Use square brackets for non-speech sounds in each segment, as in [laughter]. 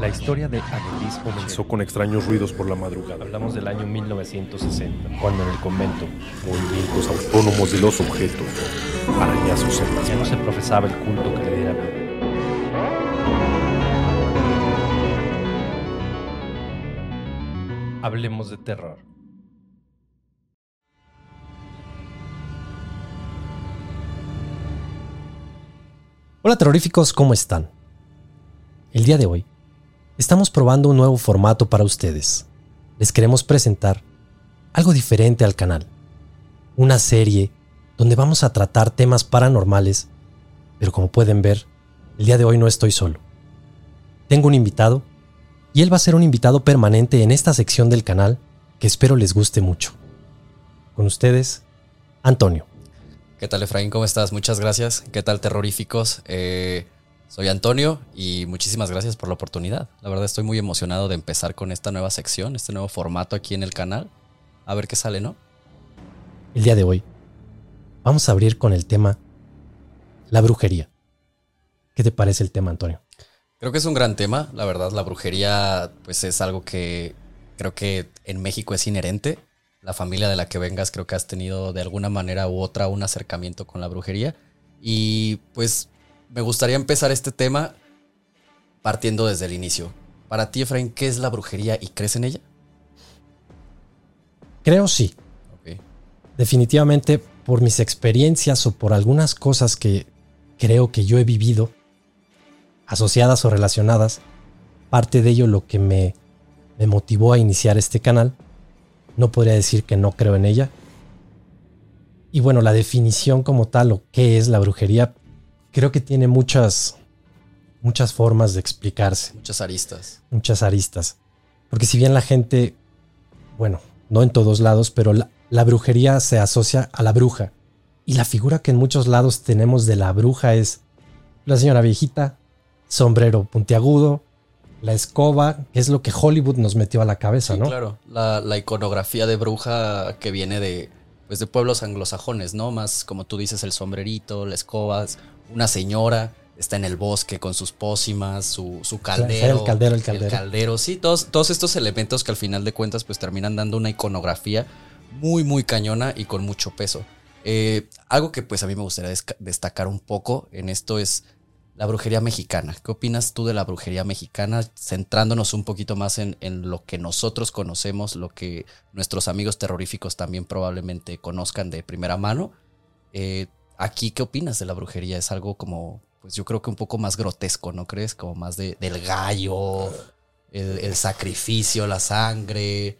La historia de Annelies comenzó con extraños ruidos por la madrugada. Hablamos del año 1960, cuando en el convento, movimientos autónomos de los objetos, arañazos en las Ya no se profesaba el culto que le diera Hablemos de terror. Hola terroríficos, ¿cómo están? El día de hoy estamos probando un nuevo formato para ustedes. Les queremos presentar algo diferente al canal. Una serie donde vamos a tratar temas paranormales, pero como pueden ver, el día de hoy no estoy solo. Tengo un invitado y él va a ser un invitado permanente en esta sección del canal que espero les guste mucho. Con ustedes, Antonio. ¿Qué tal Efraín? ¿Cómo estás? Muchas gracias. ¿Qué tal terroríficos? Eh, soy Antonio y muchísimas gracias por la oportunidad. La verdad estoy muy emocionado de empezar con esta nueva sección, este nuevo formato aquí en el canal. A ver qué sale, ¿no? El día de hoy vamos a abrir con el tema la brujería. ¿Qué te parece el tema, Antonio? Creo que es un gran tema, la verdad. La brujería, pues es algo que creo que en México es inherente. La familia de la que vengas, creo que has tenido de alguna manera u otra un acercamiento con la brujería. Y pues me gustaría empezar este tema partiendo desde el inicio. Para ti, Efraín, ¿qué es la brujería y crees en ella? Creo sí. Definitivamente por mis experiencias o por algunas cosas que creo que yo he vivido, asociadas o relacionadas, parte de ello lo que me, me motivó a iniciar este canal. No podría decir que no creo en ella. Y bueno, la definición como tal o qué es la brujería, creo que tiene muchas, muchas formas de explicarse. Muchas aristas. Muchas aristas. Porque si bien la gente, bueno, no en todos lados, pero la, la brujería se asocia a la bruja. Y la figura que en muchos lados tenemos de la bruja es la señora viejita, sombrero puntiagudo, la escoba, que es lo que Hollywood nos metió a la cabeza, Sí, ¿no? claro. La, la iconografía de bruja que viene de, pues, de pueblos anglosajones, ¿no? Más como tú dices, el sombrerito, la escoba, una señora está en el bosque con sus pócimas, su, su caldero. el caldero, el caldero. caldero, sí, todos, todos estos elementos que al final de cuentas pues terminan dando una iconografía muy, muy cañona y con mucho peso. Eh, algo que pues a mí me gustaría destacar un poco en esto es la brujería mexicana. ¿Qué opinas tú de la brujería mexicana? Centrándonos un poquito más en, en lo que nosotros conocemos, lo que nuestros amigos terroríficos también probablemente conozcan de primera mano. Eh, aquí, ¿qué opinas de la brujería? Es algo como, pues yo creo que un poco más grotesco, ¿no crees? Como más de, del gallo, el, el sacrificio, la sangre.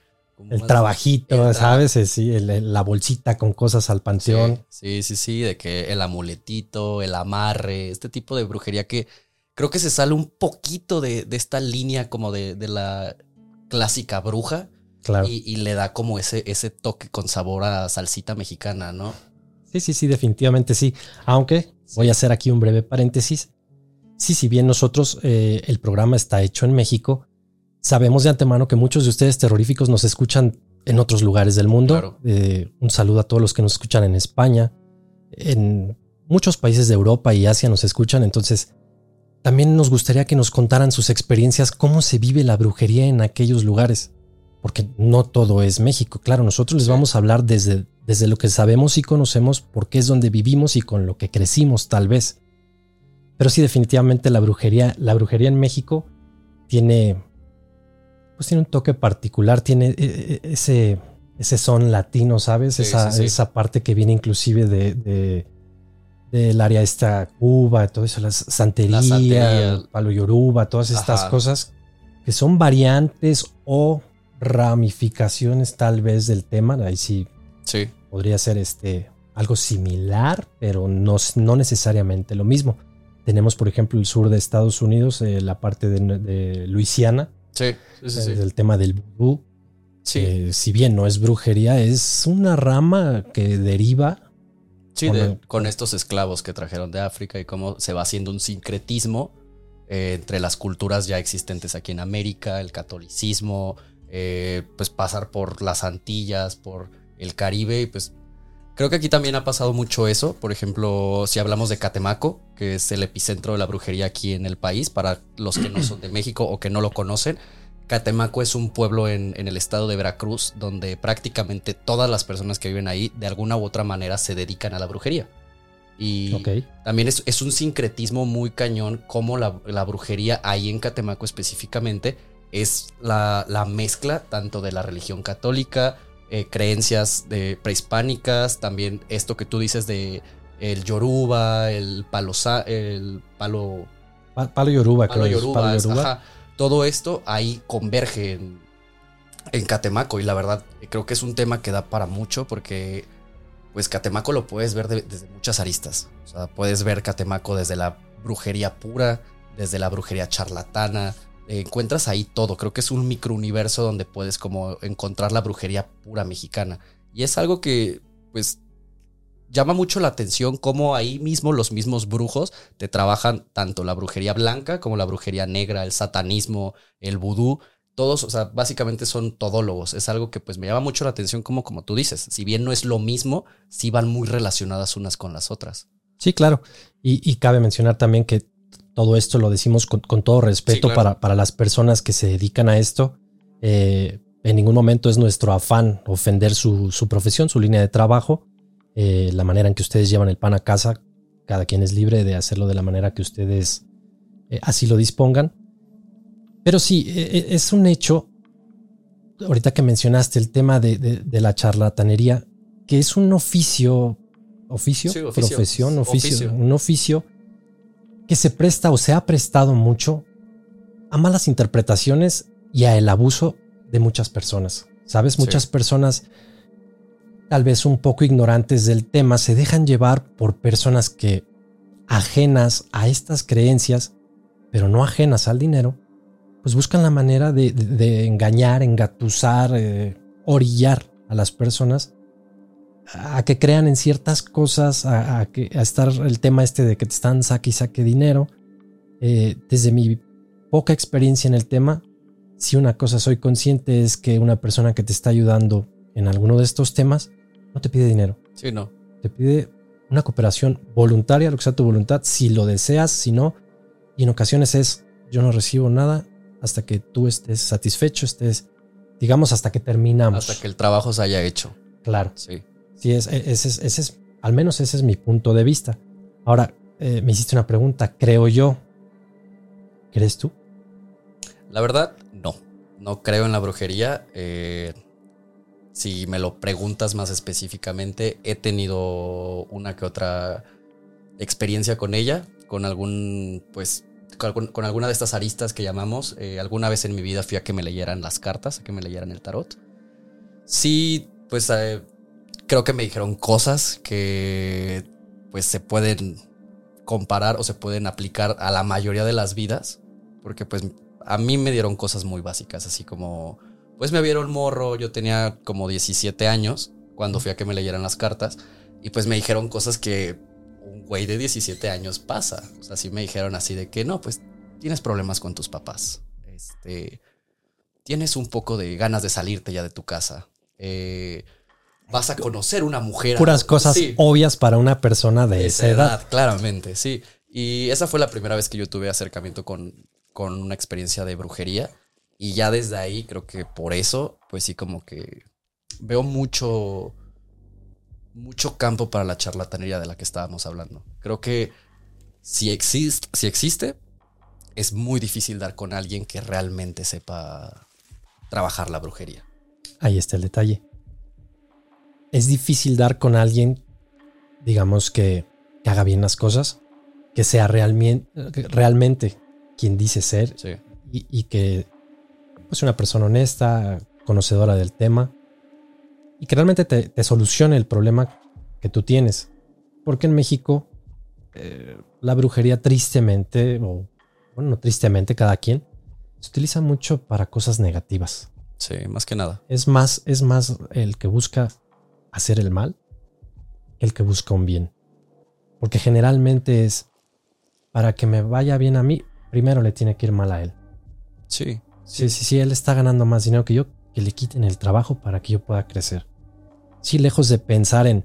El trabajito, el ¿sabes? Sí, el- el- la bolsita con cosas al panteón. Sí, sí, sí, de que el amuletito, el amarre, este tipo de brujería que creo que se sale un poquito de, de esta línea como de, de la clásica bruja Claro. y, y le da como ese, ese toque con sabor a salsita mexicana, ¿no? Sí, sí, sí, definitivamente sí. Aunque voy a hacer aquí un breve paréntesis. Sí, si bien nosotros, eh, el programa está hecho en México, sabemos de antemano que muchos de ustedes terroríficos nos escuchan en otros lugares del mundo. Claro. Eh, un saludo a todos los que nos escuchan en España, en muchos países de Europa y Asia nos escuchan. Entonces, también nos gustaría que nos contaran sus experiencias, cómo se vive la brujería en aquellos lugares. Porque no todo es México. Claro, nosotros les vamos a hablar desde, desde lo que sabemos y conocemos, porque es donde vivimos y con lo que crecimos, tal vez. Pero sí, definitivamente la brujería, la brujería en México tiene, pues tiene un toque particular, tiene eh, eh, ese, ese son latino, ¿sabes? Sí, esa, sí, sí. esa parte que viene inclusive de, de- del área esta Cuba, todo eso, la santería, santería. palo yoruba, todas estas Ajá. cosas que son variantes o ramificaciones tal vez del tema. Ahí sí Sí. podría ser este algo similar, pero no, no necesariamente lo mismo. Tenemos, por ejemplo, el sur de Estados Unidos, eh, la parte de, de Luisiana, Sí, sí. El tema del vudú. Sí, Eh, si bien no es brujería, es una rama que deriva. sí, con de- el- con estos esclavos que trajeron de África y cómo se va haciendo un sincretismo eh, entre las culturas ya existentes aquí en América, el catolicismo, eh, pues pasar por las Antillas, por el Caribe y pues creo que aquí también ha pasado mucho eso. Por ejemplo, si hablamos de Catemaco, que es el epicentro de la brujería aquí en el país, para los que no son de México o que no lo conocen, Catemaco es un pueblo en, en el estado de Veracruz donde prácticamente todas las personas que viven ahí de alguna u otra manera se dedican a la brujería. Y también es, es un sincretismo muy cañón como la, la brujería ahí en Catemaco específicamente es la, la mezcla tanto de la religión católica, eh, creencias de prehispánicas, también esto que tú dices de el yoruba, el palo, el palo, Pa- Palo Yoruba, palo creo. es Palo Yoruba. ajá. todo esto ahí converge en, en Catemaco y la verdad creo que es un tema que da para mucho porque pues Catemaco lo puedes ver de- desde muchas aristas. O sea, puedes ver Catemaco desde la brujería pura, desde la brujería charlatana. Encuentras ahí todo. Creo que es un microuniverso donde puedes como encontrar la brujería pura mexicana. Y es algo que, pues, llama mucho la atención cómo ahí mismo los mismos brujos te trabajan tanto la brujería blanca como la brujería negra, el satanismo, el vudú. Todos, o sea, básicamente son todólogos. Es algo que pues me llama mucho la atención como, como tú dices. Si bien no es lo mismo, sí van muy relacionadas unas con las otras. Sí, claro. Y, y cabe mencionar también que todo esto lo decimos con, con todo respeto Sí, claro. para, para las personas que se dedican a esto. Eh, en ningún momento es nuestro afán ofender su, su profesión, su línea de trabajo, eh, la manera en que ustedes llevan el pan a casa. Cada quien es libre de hacerlo de la manera que ustedes eh, así lo dispongan. Pero sí, eh, eh, es un hecho, ahorita que mencionaste el tema de, de- de la charlatanería, que es un oficio, oficio, Sí, oficio. profesión, oficio, Oficio. un oficio que se presta o se ha prestado mucho a malas interpretaciones y a el abuso de muchas personas. Sabes, Sí. muchas personas tal vez un poco ignorantes del tema se dejan llevar por personas que ajenas a estas creencias, pero no ajenas al dinero, pues buscan la manera de, de- de engañar, engatusar, eh, orillar a las personas a que crean en ciertas cosas, a, a que, a estar el tema este de que te están saque y saque dinero. Eh, desde mi poca experiencia en el tema, si una cosa soy consciente es que una persona que te está ayudando en alguno de estos temas no te pide dinero, Sí, no. te pide una cooperación voluntaria, lo que sea tu voluntad, si lo deseas, si no, y en ocasiones es yo no recibo nada hasta que tú estés satisfecho, estés, digamos, hasta que terminamos. Hasta que el trabajo se haya hecho. Claro. Sí. Sí, es, ese, es, ese es, al menos ese es mi punto de vista. Ahora, eh, me hiciste una pregunta, creo yo. ¿Crees tú? La verdad, no. No creo en la brujería. Eh, si me lo preguntas más específicamente, he tenido una que otra experiencia con ella, con algún, pues, con, con alguna de estas aristas que llamamos. Eh, alguna vez en mi vida fui a que me leyeran las cartas, a que me leyeran el tarot. Sí, pues eh, creo que me dijeron cosas que pues se pueden comparar o se pueden aplicar a la mayoría de las vidas, porque pues a mí me dieron cosas muy básicas, así como, pues me vieron morro, yo tenía como 17 años cuando fui a que me leyeran las cartas, y pues me dijeron cosas que un güey de 17 años pasa, o sea, sí me dijeron así de que no, pues tienes problemas con tus papás, este, tienes un poco de ganas de salirte ya de tu casa, eh, vas a conocer una mujer. Puras cosas Sí obvias para una persona de esa edad. Claramente, sí. Y esa fue la primera vez que yo tuve acercamiento con, con una experiencia de brujería. Y ya desde ahí, creo que por eso, pues sí, como que veo mucho, mucho campo para la charlatanería de la que estábamos hablando. Creo que si, existe si existe, es muy difícil dar con alguien que realmente sepa trabajar la brujería. Ahí está el detalle. Es difícil dar con alguien, digamos, que, que haga bien las cosas, que sea realmente, realmente quien dice ser Sí. y, y que pues una persona honesta, conocedora del tema y que realmente te, te solucione el problema que tú tienes. Porque en México eh, la brujería tristemente, o bueno, no tristemente cada quien, se utiliza mucho para cosas negativas. Sí, más que nada. Es más, es más el que busca hacer el mal el que busca un bien. Porque generalmente es para que me vaya bien a mí, primero le tiene que ir mal a él. Sí. Sí, sí, sí, él está ganando más dinero que yo, que le quiten el trabajo para que yo pueda crecer. Sí, lejos de pensar en,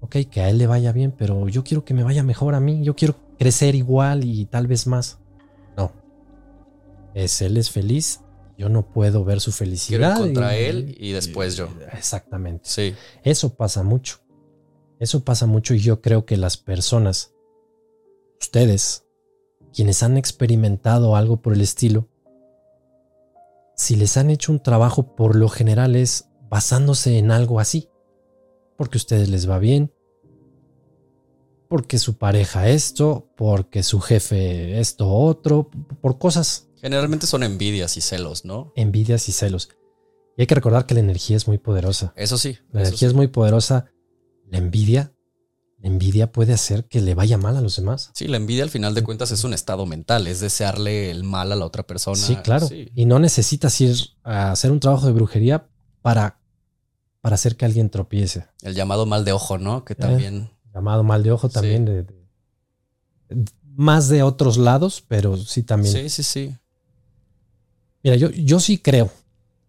ok, que a él le vaya bien, pero yo quiero que me vaya mejor a mí, yo quiero crecer igual y tal vez más. No. Es él es feliz, yo no puedo ver su Quiero felicidad. contra y- él y después yo. Exactamente. Sí. Eso pasa mucho. Eso pasa mucho y yo creo que las personas, ustedes, quienes han experimentado algo por el estilo, si les han hecho un trabajo, por lo general es basándose en algo así. Porque a ustedes les va bien, porque su pareja esto, porque su jefe esto otro, por cosas, Generalmente son envidias y celos, ¿no? envidias y celos. Y hay que recordar que la energía es muy poderosa. Eso sí. La eso energía sí. es muy poderosa. La envidia, la envidia puede hacer que le vaya mal a los demás. Sí, la envidia al final de cuentas es un estado mental, es desearle el mal a la otra persona. sí, claro. Sí. Y no necesitas ir a hacer un trabajo de brujería para, para hacer que alguien tropiece. El llamado mal de ojo, ¿no? Que también. Llamado mal de ojo también. de- de- más de otros lados, pero sí también. Sí, sí, sí. Mira, yo, yo sí creo.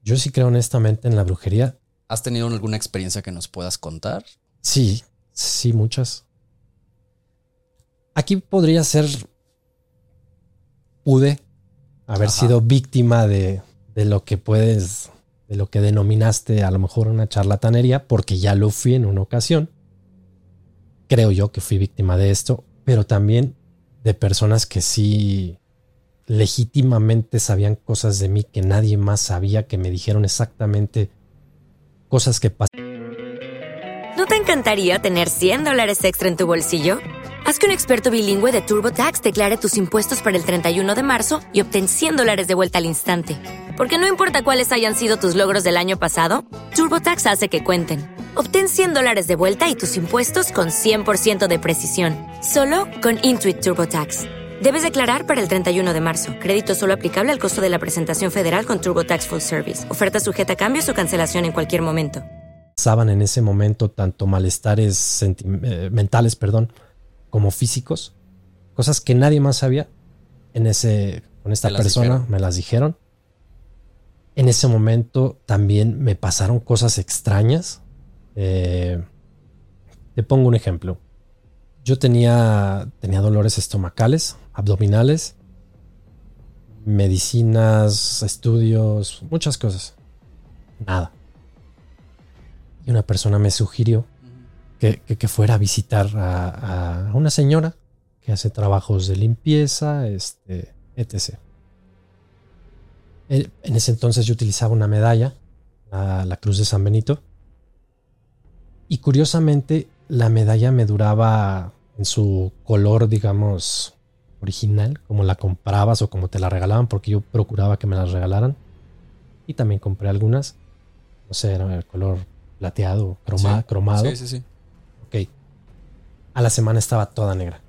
Yo sí creo honestamente en la brujería. ¿Has tenido alguna experiencia que nos puedas contar? Sí, sí, muchas. Aquí podría ser. Pude haber Ajá. sido víctima de, de lo que puedes. de lo que denominaste a lo mejor una charlatanería, porque ya lo fui en una ocasión. Creo yo que fui víctima de esto, pero también de personas que sí legítimamente sabían cosas de mí que nadie más sabía, que me dijeron exactamente cosas que pasaron. ¿No te encantaría tener 100 dólares extra en tu bolsillo? Haz que un experto bilingüe de TurboTax declare tus impuestos para el 31 de marzo y obtén 100 dólares de vuelta al instante. Porque no importa cuáles hayan sido tus logros del año pasado, TurboTax hace que cuenten. Obtén 100 dólares de vuelta y tus impuestos con 100% de precisión, solo con Intuit TurboTax. Debes declarar para el 31 de marzo. Crédito solo aplicable al costo de la presentación federal con TurboTax Full Service. Oferta sujeta a cambios o cancelación en cualquier momento. pasaban en ese momento tanto malestares eh, mentales, perdón, como físicos, cosas que nadie más sabía. En ese, con esta persona dijeron. me las dijeron. En ese momento también me pasaron cosas extrañas. Eh, te pongo un ejemplo. Yo tenía, tenía dolores estomacales, abdominales, medicinas, estudios, muchas cosas. Nada. Y una persona me sugirió que, que- fuera a visitar a, una señora que hace trabajos de limpieza, este, etc. En ese entonces yo utilizaba una medalla, la, la Cruz de San Benito, y curiosamente la medalla me duraba en su color, digamos, original, como la comprabas o como te la regalaban, porque yo procuraba que me las regalaran. Y también compré algunas, no sé, era el color plateado, croma- Sí. cromado. Sí, sí, sí. Ok. A la semana estaba toda negra.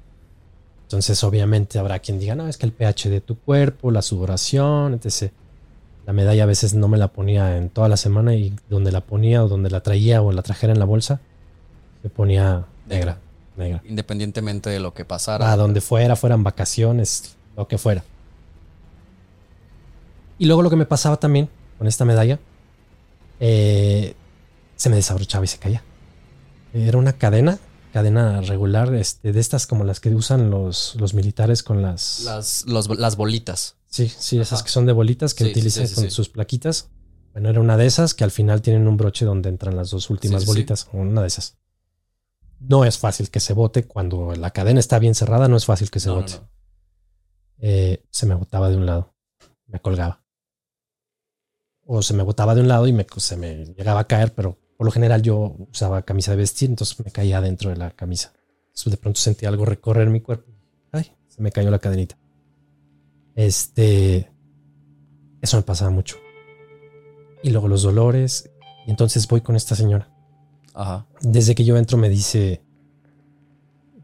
Entonces, obviamente, habrá quien diga, no, es que el pH de tu cuerpo, la sudoración, etc. La medalla a veces no me la ponía en toda la semana y donde la ponía o donde la traía o la trajera en la bolsa, se ponía negra. Independientemente de lo que pasara. A donde fuera, fueran vacaciones, lo que fuera. Y luego lo que me pasaba también con esta medalla, eh, se me desabrochaba y se caía. Era una cadena, cadena regular, este, de estas como las que usan los, los militares con las... Las, los- las bolitas. Sí, sí, esas que son de bolitas que Sí, utilizan sí, sí, con sus plaquitas. Bueno, era una de esas que al final tienen un broche donde entran las dos últimas bolitas. Una de esas. No es fácil que se bote cuando la cadena está bien cerrada, no es fácil que se No, no. Eh, se me botaba de un lado, me colgaba. O se me botaba de un lado y me, se me llegaba a caer, pero por lo general yo usaba camisa de vestir, entonces me caía dentro de la camisa. Entonces de pronto sentí algo recorrer mi cuerpo. Ay, se me cayó la cadenita. Este, eso me pasaba mucho. Y luego los dolores. Y entonces voy con esta señora. Ajá. Desde que yo entro me dice,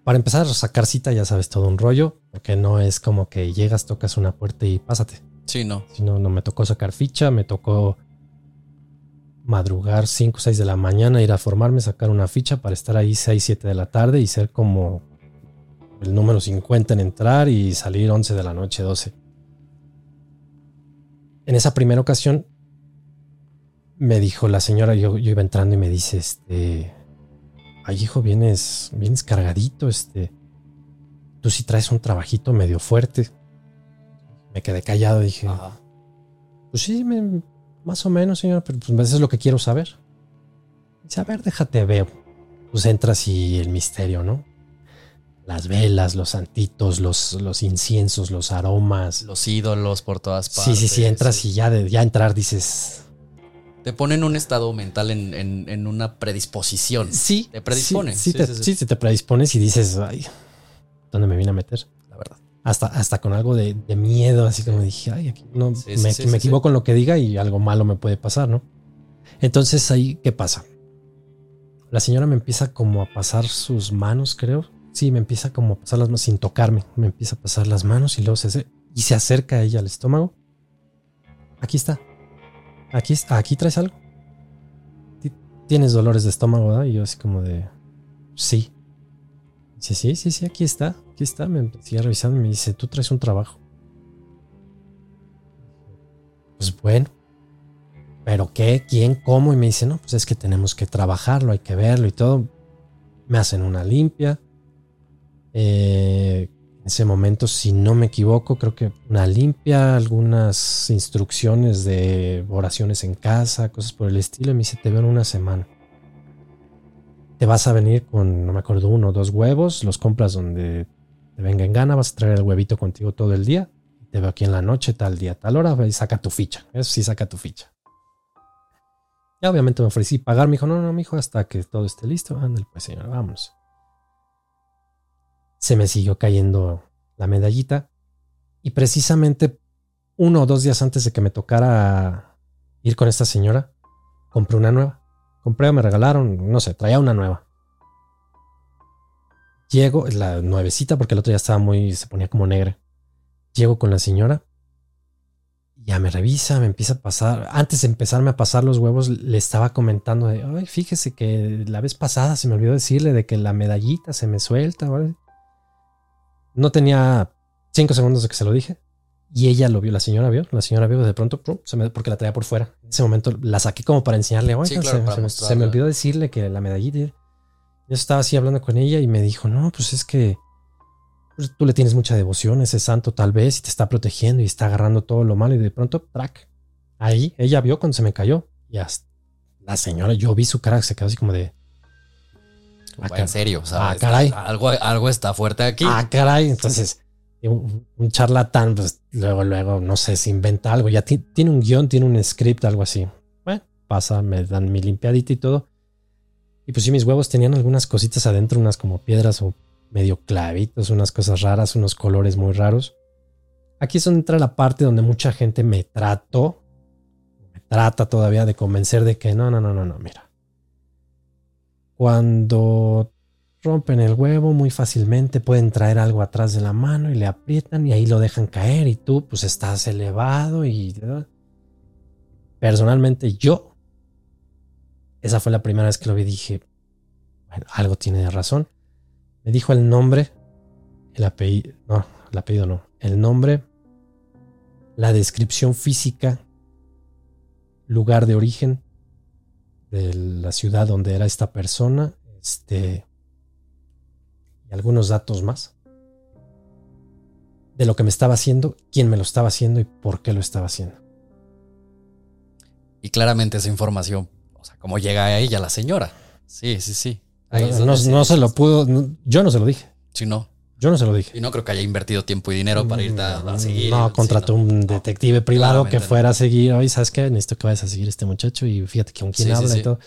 para empezar a sacar cita ya sabes todo un rollo, porque no es como que llegas, tocas una puerta y pásate. Sí, no. Si no, no me tocó sacar ficha, me tocó madrugar 5 o 6 de la mañana, ir a formarme, sacar una ficha para estar ahí 6, 7 de la tarde y ser como el número 50 en entrar y salir 11 de la noche, 12. En esa primera ocasión me dijo la señora, yo, yo iba entrando y me dice, este, ay hijo, vienes, vienes cargadito, este, tú sí traes un trabajito medio fuerte. Me quedé callado, dije, Ajá. pues sí, me- más o menos, señor, pero pues eso es lo que quiero saber. Dice, a ver, déjate veo. Pues entras y el misterio, ¿no? Las velas, los santitos, los, los inciensos, los aromas. Los ídolos por todas sí, partes. sí, sí, entras y ya de ya entrar dices. Te pone en un estado mental, en, en- en una predisposición. Sí. Te predispone. Sí, sí, Sí, te, sí, sí. sí, sí te predispones y dices, ay, ¿dónde me vine a meter? La verdad. Hasta, hasta con algo de, de miedo, así como dije, ay, aquí no, me, equivoco en lo que diga y algo malo me puede pasar, ¿no? Entonces ahí, ¿qué pasa? La señora me empieza como a pasar sus manos, creo. Sí, me empieza como a pasar las manos sin tocarme. Me empieza a pasar las manos y luego se, y se acerca a ella al estómago. Aquí está. Aquí, aquí traes algo. Ti- Tienes dolores de estómago, ¿verdad? Y yo así como de, sí. Dice, sí, sí, sí, aquí está, aquí está. Me sigue revisando y me dice, tú traes un trabajo. Pues bueno. ¿Pero qué? ¿Quién? ¿Cómo? Y me dice, no, pues es que tenemos que trabajarlo, hay que verlo y todo. Me hacen una limpia. Eh, ese momento, si no me equivoco, creo que una limpia, algunas instrucciones de oraciones en casa, cosas por el estilo. Y me dice, te veo en una semana te vas a venir con, no me acuerdo, uno o dos huevos, los compras donde te venga en gana, vas a traer el huevito contigo todo el día, te veo aquí en la noche, tal día, tal hora, y saca tu ficha. Eso sí, saca tu ficha. Ya obviamente me ofrecí pagar, me dijo, no, no, mi hijo, hasta que todo esté listo. Ándale, pues señora, vámonos. Se me siguió cayendo la medallita y precisamente uno o dos días antes de que me tocara ir con esta señora, compré una nueva. Compré, me regalaron, no sé, traía una nueva. Llego, la nuevecita, porque el otro ya estaba muy, se ponía como negra. Llego con la señora, ya me revisa, me empieza a pasar. Antes de empezarme a pasar los huevos, le estaba comentando de, ay, fíjese que la vez pasada se me olvidó decirle de que la medallita se me suelta. ¿vale? No tenía cinco segundos de que se lo dije. Y ella lo vio, la señora vio, la señora vio de pronto, pum, se me- porque la traía por fuera. En ese momento la saqué como para enseñarle, Sí, claro, se, para se me- se me olvidó decirle que la medallita. Yo estaba así hablando con ella y me dijo, no, pues es que pues, tú le tienes mucha devoción a ese santo tal vez y te está protegiendo y está agarrando todo lo malo y de pronto, track. Ahí ella vio cuando se me cayó y hasta la señora, yo vi su cara, se quedó así como de, Ah, en serio, o sea, Ah, está- algo, algo está fuerte aquí. Ah, caray. Entonces, un, un charlatán, pues luego, luego, no sé, se inventa algo. Ya ti- tiene un guion, tiene un script, algo así. Bueno, pasa, me dan mi limpiadita y todo. Y pues sí, mis huevos tenían algunas cositas adentro, unas como piedras o medio clavitos, unas cosas raras, unos colores muy raros. Aquí es donde entra la parte donde mucha gente me trató, me trata todavía de convencer de que no, no, no, no, no, mira. Cuando rompen el huevo muy fácilmente, pueden traer algo atrás de la mano y le aprietan y ahí lo dejan caer y tú pues estás elevado y... Personalmente yo, esa fue la primera vez que lo vi, dije, algo tiene razón. Me dijo el nombre, el apellido, no, el apellido no, el nombre, la descripción física, lugar de origen de la ciudad donde era esta persona, este y algunos datos más de lo que me estaba haciendo, quién me lo estaba haciendo y por qué lo estaba haciendo. Y claramente esa información, o sea, cómo llega a ella la señora. Sí, sí, sí. Ahí No, no se lo pudo, no- yo no se lo dije, Sí, no. Yo no se lo dije. Y no creo que haya invertido tiempo y dinero para irte a, a seguir. No, Sí, contrató no. un detective privado que no. fuera a seguir. Oye, ¿sabes qué? Necesito que vayas a seguir a este muchacho y fíjate con quién Sí, habla sí. y todo.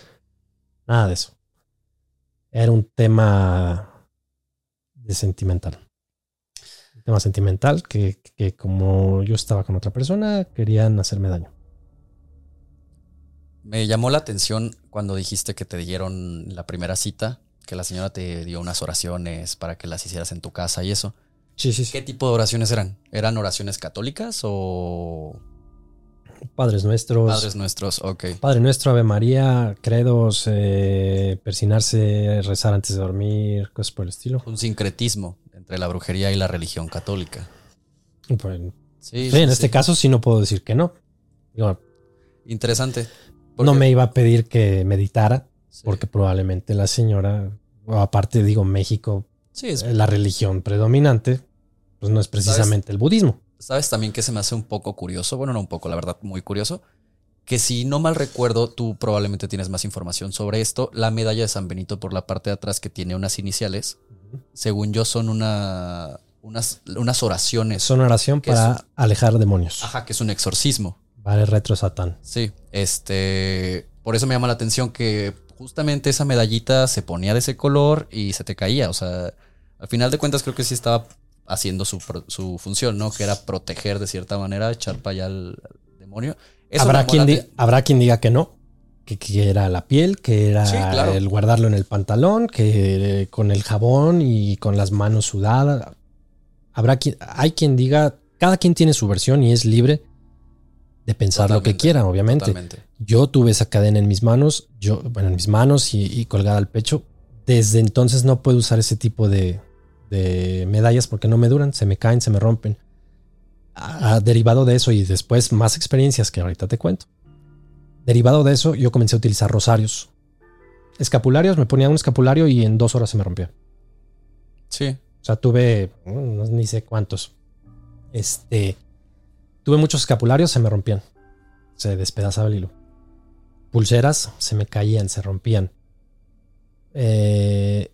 Nada de eso. Era un tema de sentimental. Un tema sentimental que, que como yo estaba con otra persona, querían hacerme daño. Me llamó la atención cuando dijiste que te dieron la primera cita, que la señora te dio unas oraciones para que las hicieras en tu casa y eso. Sí, sí, sí. ¿Qué tipo de oraciones eran? ¿Eran oraciones católicas o Padres nuestros. padres nuestros? Ok. Padre nuestro, Ave María, credos, eh, persinarse, rezar antes de dormir, cosas por el estilo. Un sincretismo entre la brujería y la religión católica. Sí, en sí. este caso sí no puedo decir que no. Interesante. no me iba a pedir que meditara, porque probablemente la señora, aparte digo México, Sí, es- eh, la religión predominante, pues no es precisamente el budismo. ¿Sabes también que se me hace un poco curioso? Bueno, no un poco, la verdad, muy curioso. Que si no mal recuerdo, tú probablemente tienes más información sobre esto. La medalla de San Benito por la parte de atrás que tiene unas iniciales, según yo, son una, unas, unas oraciones. Es una oración ¿Qué es para alejar demonios. Ajá, que es un exorcismo. Vale, retro satán. Sí, este, por eso me llama la atención que justamente esa medallita se ponía de ese color y se te caía. O sea, al final de cuentas creo que sí estaba haciendo su, su función, ¿no? Que era proteger de cierta manera, echar para allá al, al demonio. Eso Habrá quien, mola di- de- habrá quien diga que no, que, que era la piel, que era Sí, claro. el guardarlo en el pantalón, que con el jabón y con las manos sudadas. Habrá quien, hay quien diga, cada quien tiene su versión y es libre de pensar lo que quiera, obviamente. Totalmente. Yo tuve esa cadena en mis manos, yo, bueno, en mis manos y, y colgada al pecho. Desde entonces no puedo usar ese tipo de, de medallas porque no me duran, se me caen, se me rompen. Ah, derivado de eso y después más experiencias que ahorita te cuento. Derivado de eso, yo comencé a utilizar rosarios. Escapularios, me ponía un escapulario y en dos horas se me rompía. Sí. O sea, tuve, mm, no, ni sé cuántos. Este, tuve muchos escapularios, se me rompían. Se despedazaba el hilo. Pulseras, se me caían, se rompían. Eh,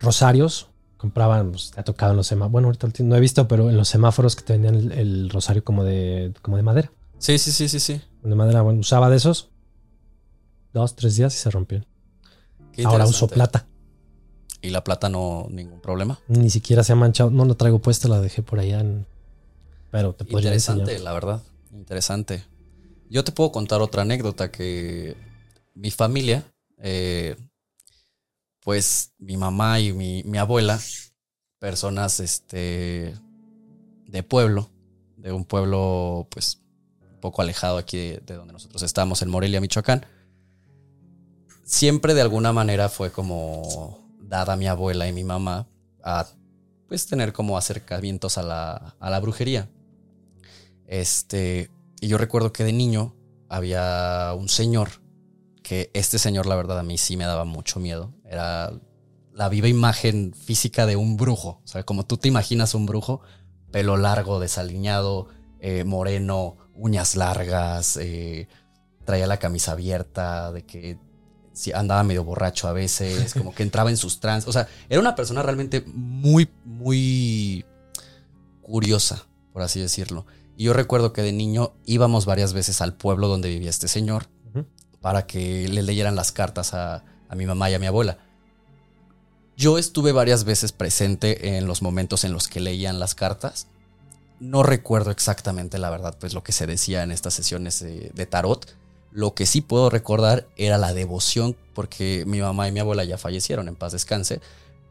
rosarios, compraban, pues, te ha tocado en los semáforos. Bueno, ahorita no he visto, pero en los semáforos que te vendían el, el rosario como de, como de madera. Sí, sí, sí, sí, sí. De madera, bueno, usaba de esos. Dos, tres días y se. Qué Ahora uso plata. Y la plata no, ningún problema. Ni siquiera se ha manchado. No la traigo puesta, la dejé por allá en... Pero te podría Interesante, enseñar. la verdad. Interesante. Yo te puedo contar otra anécdota que mi familia, eh, pues mi mamá y mi, mi abuela, personas este, de pueblo, de un pueblo pues un poco alejado aquí de, de donde nosotros estamos, en Morelia, Michoacán, siempre de alguna manera fue como dada mi abuela y mi mamá a pues tener como acercamientos a la, a la brujería. Este, y yo recuerdo que de niño había un señor que este señor, la verdad, a mí sí me daba mucho miedo. Era la viva imagen física de un brujo. O sea, como tú te imaginas un brujo, pelo largo, desaliñado, eh, moreno, uñas largas, eh, traía la camisa abierta, de que andaba medio borracho a veces, como que entraba en sus trans. O sea, era una persona realmente muy, muy curiosa, por así decirlo. Y yo recuerdo que de niño íbamos varias veces al pueblo donde vivía este señor para que le leyeran las cartas a, a mi mamá y a mi abuela. Yo estuve varias veces presente en los momentos en los que leían las cartas. No recuerdo exactamente la verdad, pues lo que se decía en estas sesiones de, de tarot. Lo que sí puedo recordar era la devoción, porque mi mamá y mi abuela ya fallecieron, en paz descanse.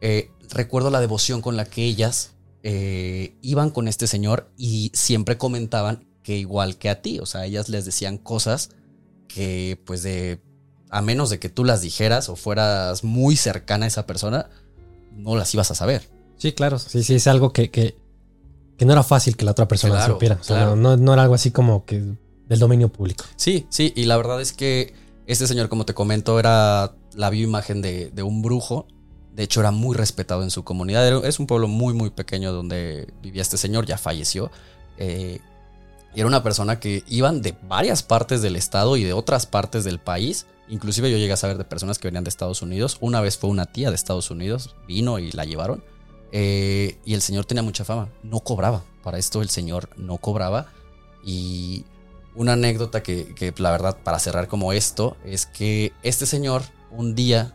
Eh, recuerdo la devoción con la que ellas eh, iban con este señor y siempre comentaban que igual que a ti, o sea, ellas les decían cosas que pues de, a menos de que tú las dijeras o fueras muy cercana a esa persona, no las ibas a saber. Sí, claro. Sí, sí, es algo que, que, que no era fácil que la otra persona Claro, supiera. O sea, claro. no, no era algo así como que del dominio público. Sí, sí, y la verdad es que este señor, como te comento, era la bioimagen de, de un brujo. De hecho, era muy respetado en su comunidad. Es un pueblo muy, muy pequeño donde vivía este señor, ya falleció. Eh, y era una persona que iban de varias partes del estado y de otras partes del país. Inclusive yo llegué a saber de personas que venían de Estados Unidos. Una vez fue una tía de Estados Unidos, vino y la llevaron. Eh, y el señor tenía mucha fama. No cobraba. Para esto el señor no cobraba. Y una anécdota que, que, la verdad, para cerrar como esto, es que este señor un día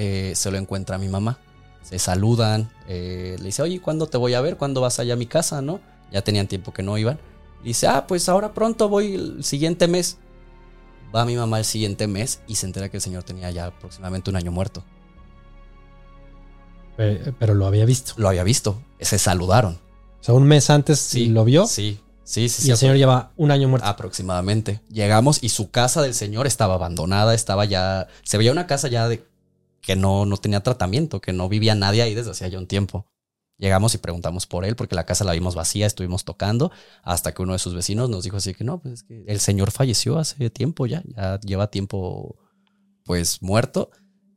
eh, se lo encuentra a mi mamá. Se saludan, eh, le dice, oye, ¿cuándo te voy a ver? ¿Cuándo vas allá a mi casa? ¿No? Ya tenían tiempo que no iban. Y dice, ah, pues ahora pronto voy el siguiente mes. Va mi mamá el siguiente mes y se entera que el señor tenía ya aproximadamente un año muerto. Pe- Pero lo había visto. Lo había visto. Se saludaron. O sea, un mes antes Sí. lo vio Sí, sí, sí. y sí, el señor lleva un año muerto. Aproximadamente. Llegamos y su casa del señor estaba abandonada, estaba ya. Se veía una casa ya de que no, no tenía tratamiento, que no vivía nadie ahí desde hacía ya un tiempo. Llegamos y preguntamos por él porque la casa la vimos vacía, estuvimos tocando, hasta que uno de sus vecinos nos dijo así que no, pues es que el señor falleció hace tiempo ya, ya lleva tiempo pues muerto.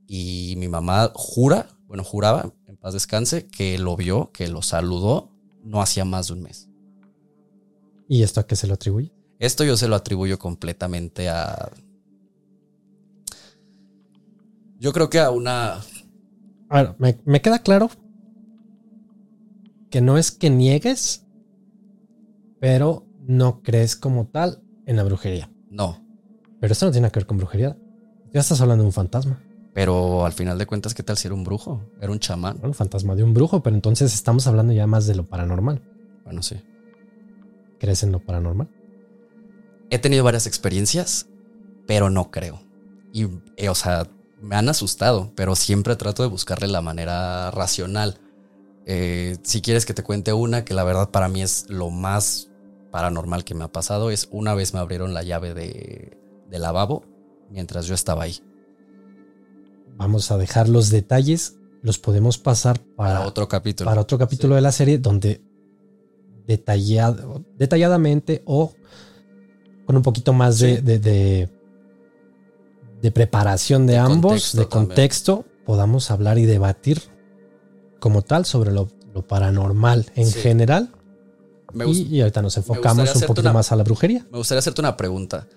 Y mi mamá jura, bueno, juraba, en paz descanse, que lo vio, que lo saludó, no hacía más de un mes. ¿Y esto a qué se lo atribuye? Esto yo se lo atribuyo completamente a. Yo creo que a una. A ver, me, me queda claro que no es que niegues, pero no crees como tal en la brujería. No. Pero esto no tiene que ver con brujería. Ya estás hablando de un fantasma. Pero al final de cuentas, ¿qué tal si era un brujo? Era un chamán. Bueno, un fantasma de un brujo, pero entonces estamos hablando ya más de lo paranormal. Bueno, sí. ¿Crees en lo paranormal? He tenido varias experiencias, pero no creo. Y, eh, o sea, me han asustado, pero siempre trato de buscarle la manera racional. Eh, si quieres que te cuente una, que la verdad para mí es lo más paranormal que me ha pasado, es una vez me abrieron la llave de, de lavabo mientras yo estaba ahí. Vamos a dejar los detalles, los podemos pasar Para, para, otro capítulo. para otro capítulo de la serie donde detallado, detalladamente o con un poquito más de, Sí. de, de- de preparación de, De ambos, contexto de también. contexto, podamos hablar y debatir como tal sobre lo, lo paranormal en Sí. general. me, Y, y ahorita nos enfocamos un poquito una- más a la brujería. me gustaría hacerte una pregunta.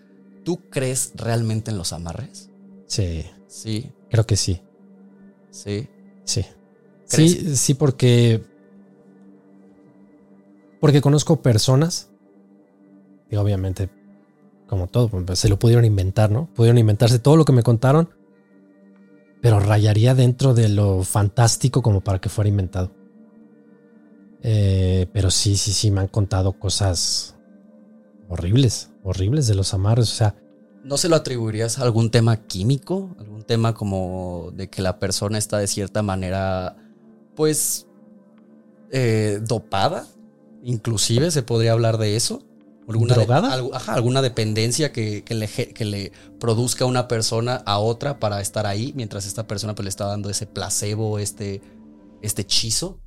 ¿Tú crees realmente en los amarres? Sí, Sí, creo que sí. sí. Sí. ¿Crees? Sí, sí, porque. Porque conozco personas. Y obviamente, como todo, pues, se lo pudieron inventar, ¿no? Pudieron inventarse todo lo que me contaron. Pero rayaría dentro de lo fantástico como para que fuera inventado. Eh, pero sí, sí, sí, me han contado cosas horribles, horribles de los amarres. O sea, ¿No se lo atribuirías a algún tema químico? ¿Algún tema como de que la persona está de cierta manera, pues, eh, dopada? Inclusive se podría hablar de eso. ¿Alguna ¿Drogada? ajá, alguna dependencia que, que le, que le produzca una persona a otra para estar ahí, mientras esta persona pues, le está dando ese placebo, este, este hechizo.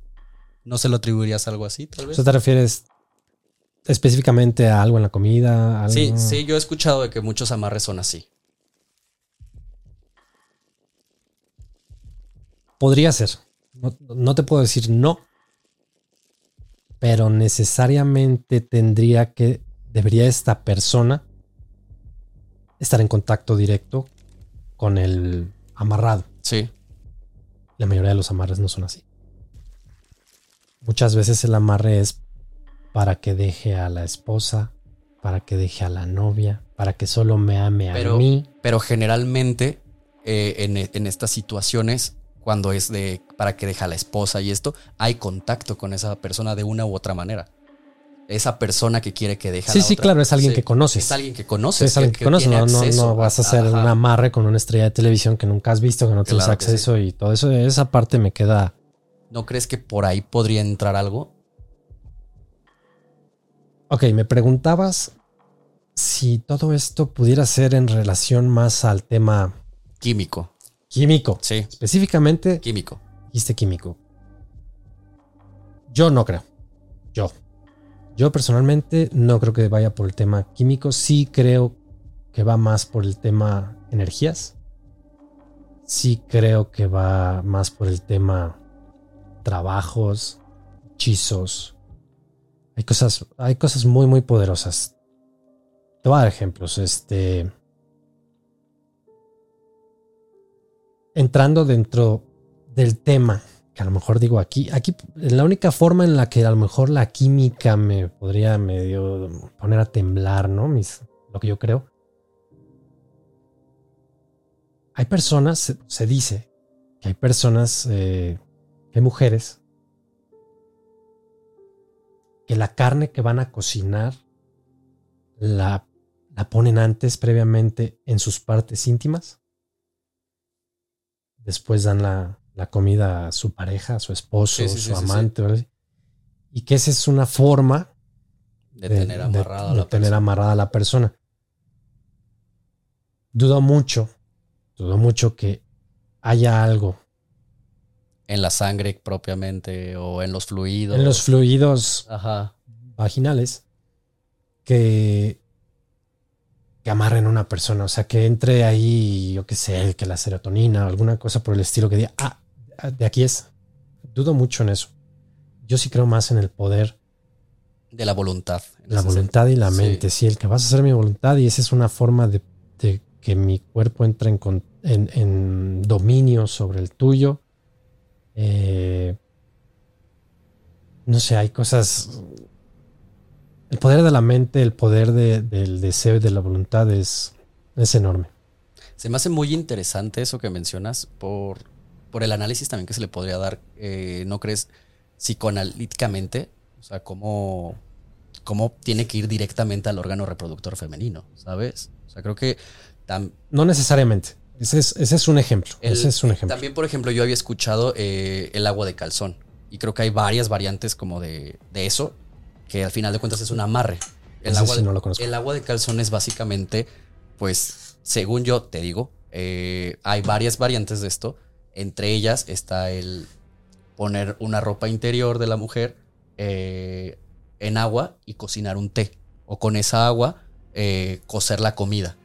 ¿No se lo atribuirías a algo así, tal ¿tú vez? te refieres específicamente a algo en la comida? algo- Sí, sí, yo he escuchado de que muchos amarres son así. Podría ser. No, no te puedo decir no. Pero necesariamente tendría que, debería esta persona estar en contacto directo con el amarrado. Sí. La mayoría de los amarres no son así. Muchas veces el amarre es para que deje a la esposa, para que deje a la novia, para que solo me ame a mí. Pero generalmente eh, en, en estas situaciones, cuando es de para que deja a la esposa y esto, hay contacto con esa persona de una u otra manera. Esa persona que quiere que deje a Sí, la sí, otra. claro, es alguien Sí, que conoces. Es alguien que Sí, conoces. es alguien que, conoces, tiene no, no, no vas a a- hacer ajá. un amarre con una estrella de televisión que nunca has visto, que no tienes Claro que acceso y todo eso. Esa parte me queda. ¿No crees que por ahí podría entrar algo? Ok, me preguntabas si todo esto pudiera ser en relación más al tema Químico. químico. Sí, Específicamente, químico. dijiste químico. Yo no creo. Yo. Yo personalmente no creo que vaya por el tema químico. Sí creo que va más por el tema energías. Sí creo que va más por el tema trabajos, hechizos. Hay cosas, hay cosas muy, muy poderosas. Te voy a dar ejemplos. Este. Entrando dentro del tema, que a lo mejor digo aquí, aquí la única forma en la que a lo mejor la química me podría medio poner a temblar, ¿no? Lo que yo creo. Hay personas, se, se dice que hay personas, eh, hay mujeres que la carne que van a cocinar la, la ponen antes, previamente, en sus partes íntimas. Después dan la, la comida a su pareja, a su esposo, Sí, sí, sí, su sí, amante, y que esa es una forma De tener amarrado a de la tener amarrada a la persona. Dudo mucho, dudo mucho que haya algo En la sangre propiamente o en los fluidos. en los fluidos Ajá. vaginales que, que amarren a una persona. O sea, que entre ahí, yo qué sé, que la serotonina, alguna cosa por el estilo que diga, ah, de aquí es. Dudo mucho en eso. Yo sí creo más en el poder, De la voluntad. la voluntad y la mente. Sí, el que vas a hacer mi voluntad y esa es una forma de, de que mi cuerpo entre en, en- en dominio sobre el tuyo. Eh, no sé, hay cosas. El poder de la mente, el poder de- del deseo y de la voluntad es, es enorme. Se me hace muy interesante eso que mencionas por, por el análisis también que se le podría dar, eh, ¿no crees? Psicoanalíticamente, o sea, cómo, cómo tiene que ir directamente al órgano reproductor femenino, ¿sabes? O sea, creo que tam- No necesariamente. Ese es, ese es un ejemplo. el- ese es un ejemplo. también, por ejemplo, yo había escuchado eh, el agua de calzón y creo que hay varias variantes como de, de eso, que al final de cuentas es un amarre. El agua, de- no lo conozco. el agua de calzón es básicamente, pues, según yo te digo, eh, hay varias variantes de esto. Entre ellas está el poner una ropa interior de la mujer eh, en agua y cocinar un té. O con esa agua eh, cocer la comida.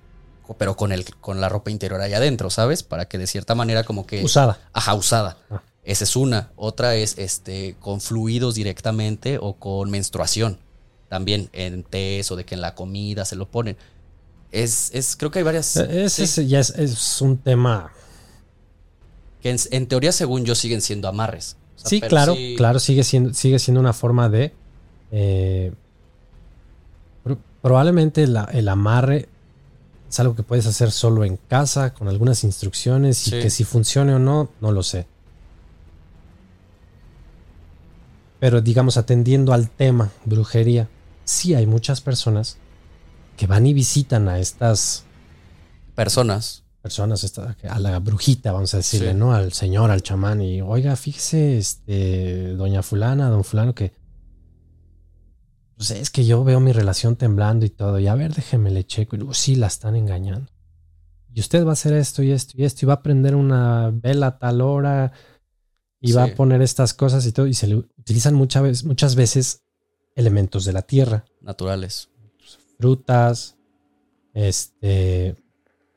Co- Pero con, el, con la ropa interior ahí adentro, ¿sabes? Para que de cierta manera como que... Usada. Ajá, usada. Ah. Esa es una. Otra es este con fluidos directamente o con menstruación. También en tés o de que en la comida se lo ponen. Es, es creo que hay varias. E- Ese sí, es- ya es, es un tema. Que en, en teoría, según yo, siguen siendo amarres. O sea, Sí, claro, sí- claro, sigue siendo, sigue siendo una forma de. eh, pro- probablemente la- el amarre es algo que puedes hacer solo en casa, con algunas instrucciones, y que si funcione o no, no lo sé. Pero digamos, atendiendo al tema brujería, sí hay muchas personas que van y visitan a estas Personas. Personas, esta- a la brujita, vamos a decirle, Sí. ¿no? Al señor, al chamán, y oiga, fíjese, este, doña fulana, don fulano, que pues es que yo veo mi relación temblando y todo, y a ver, déjeme le checo, y luego sí la están engañando. Y usted va a hacer esto y esto y esto, y va a prender una vela a tal hora, y va a poner estas cosas y todo, y se le utilizan muchas veces, muchas veces elementos de la tierra, Naturales. frutas, este,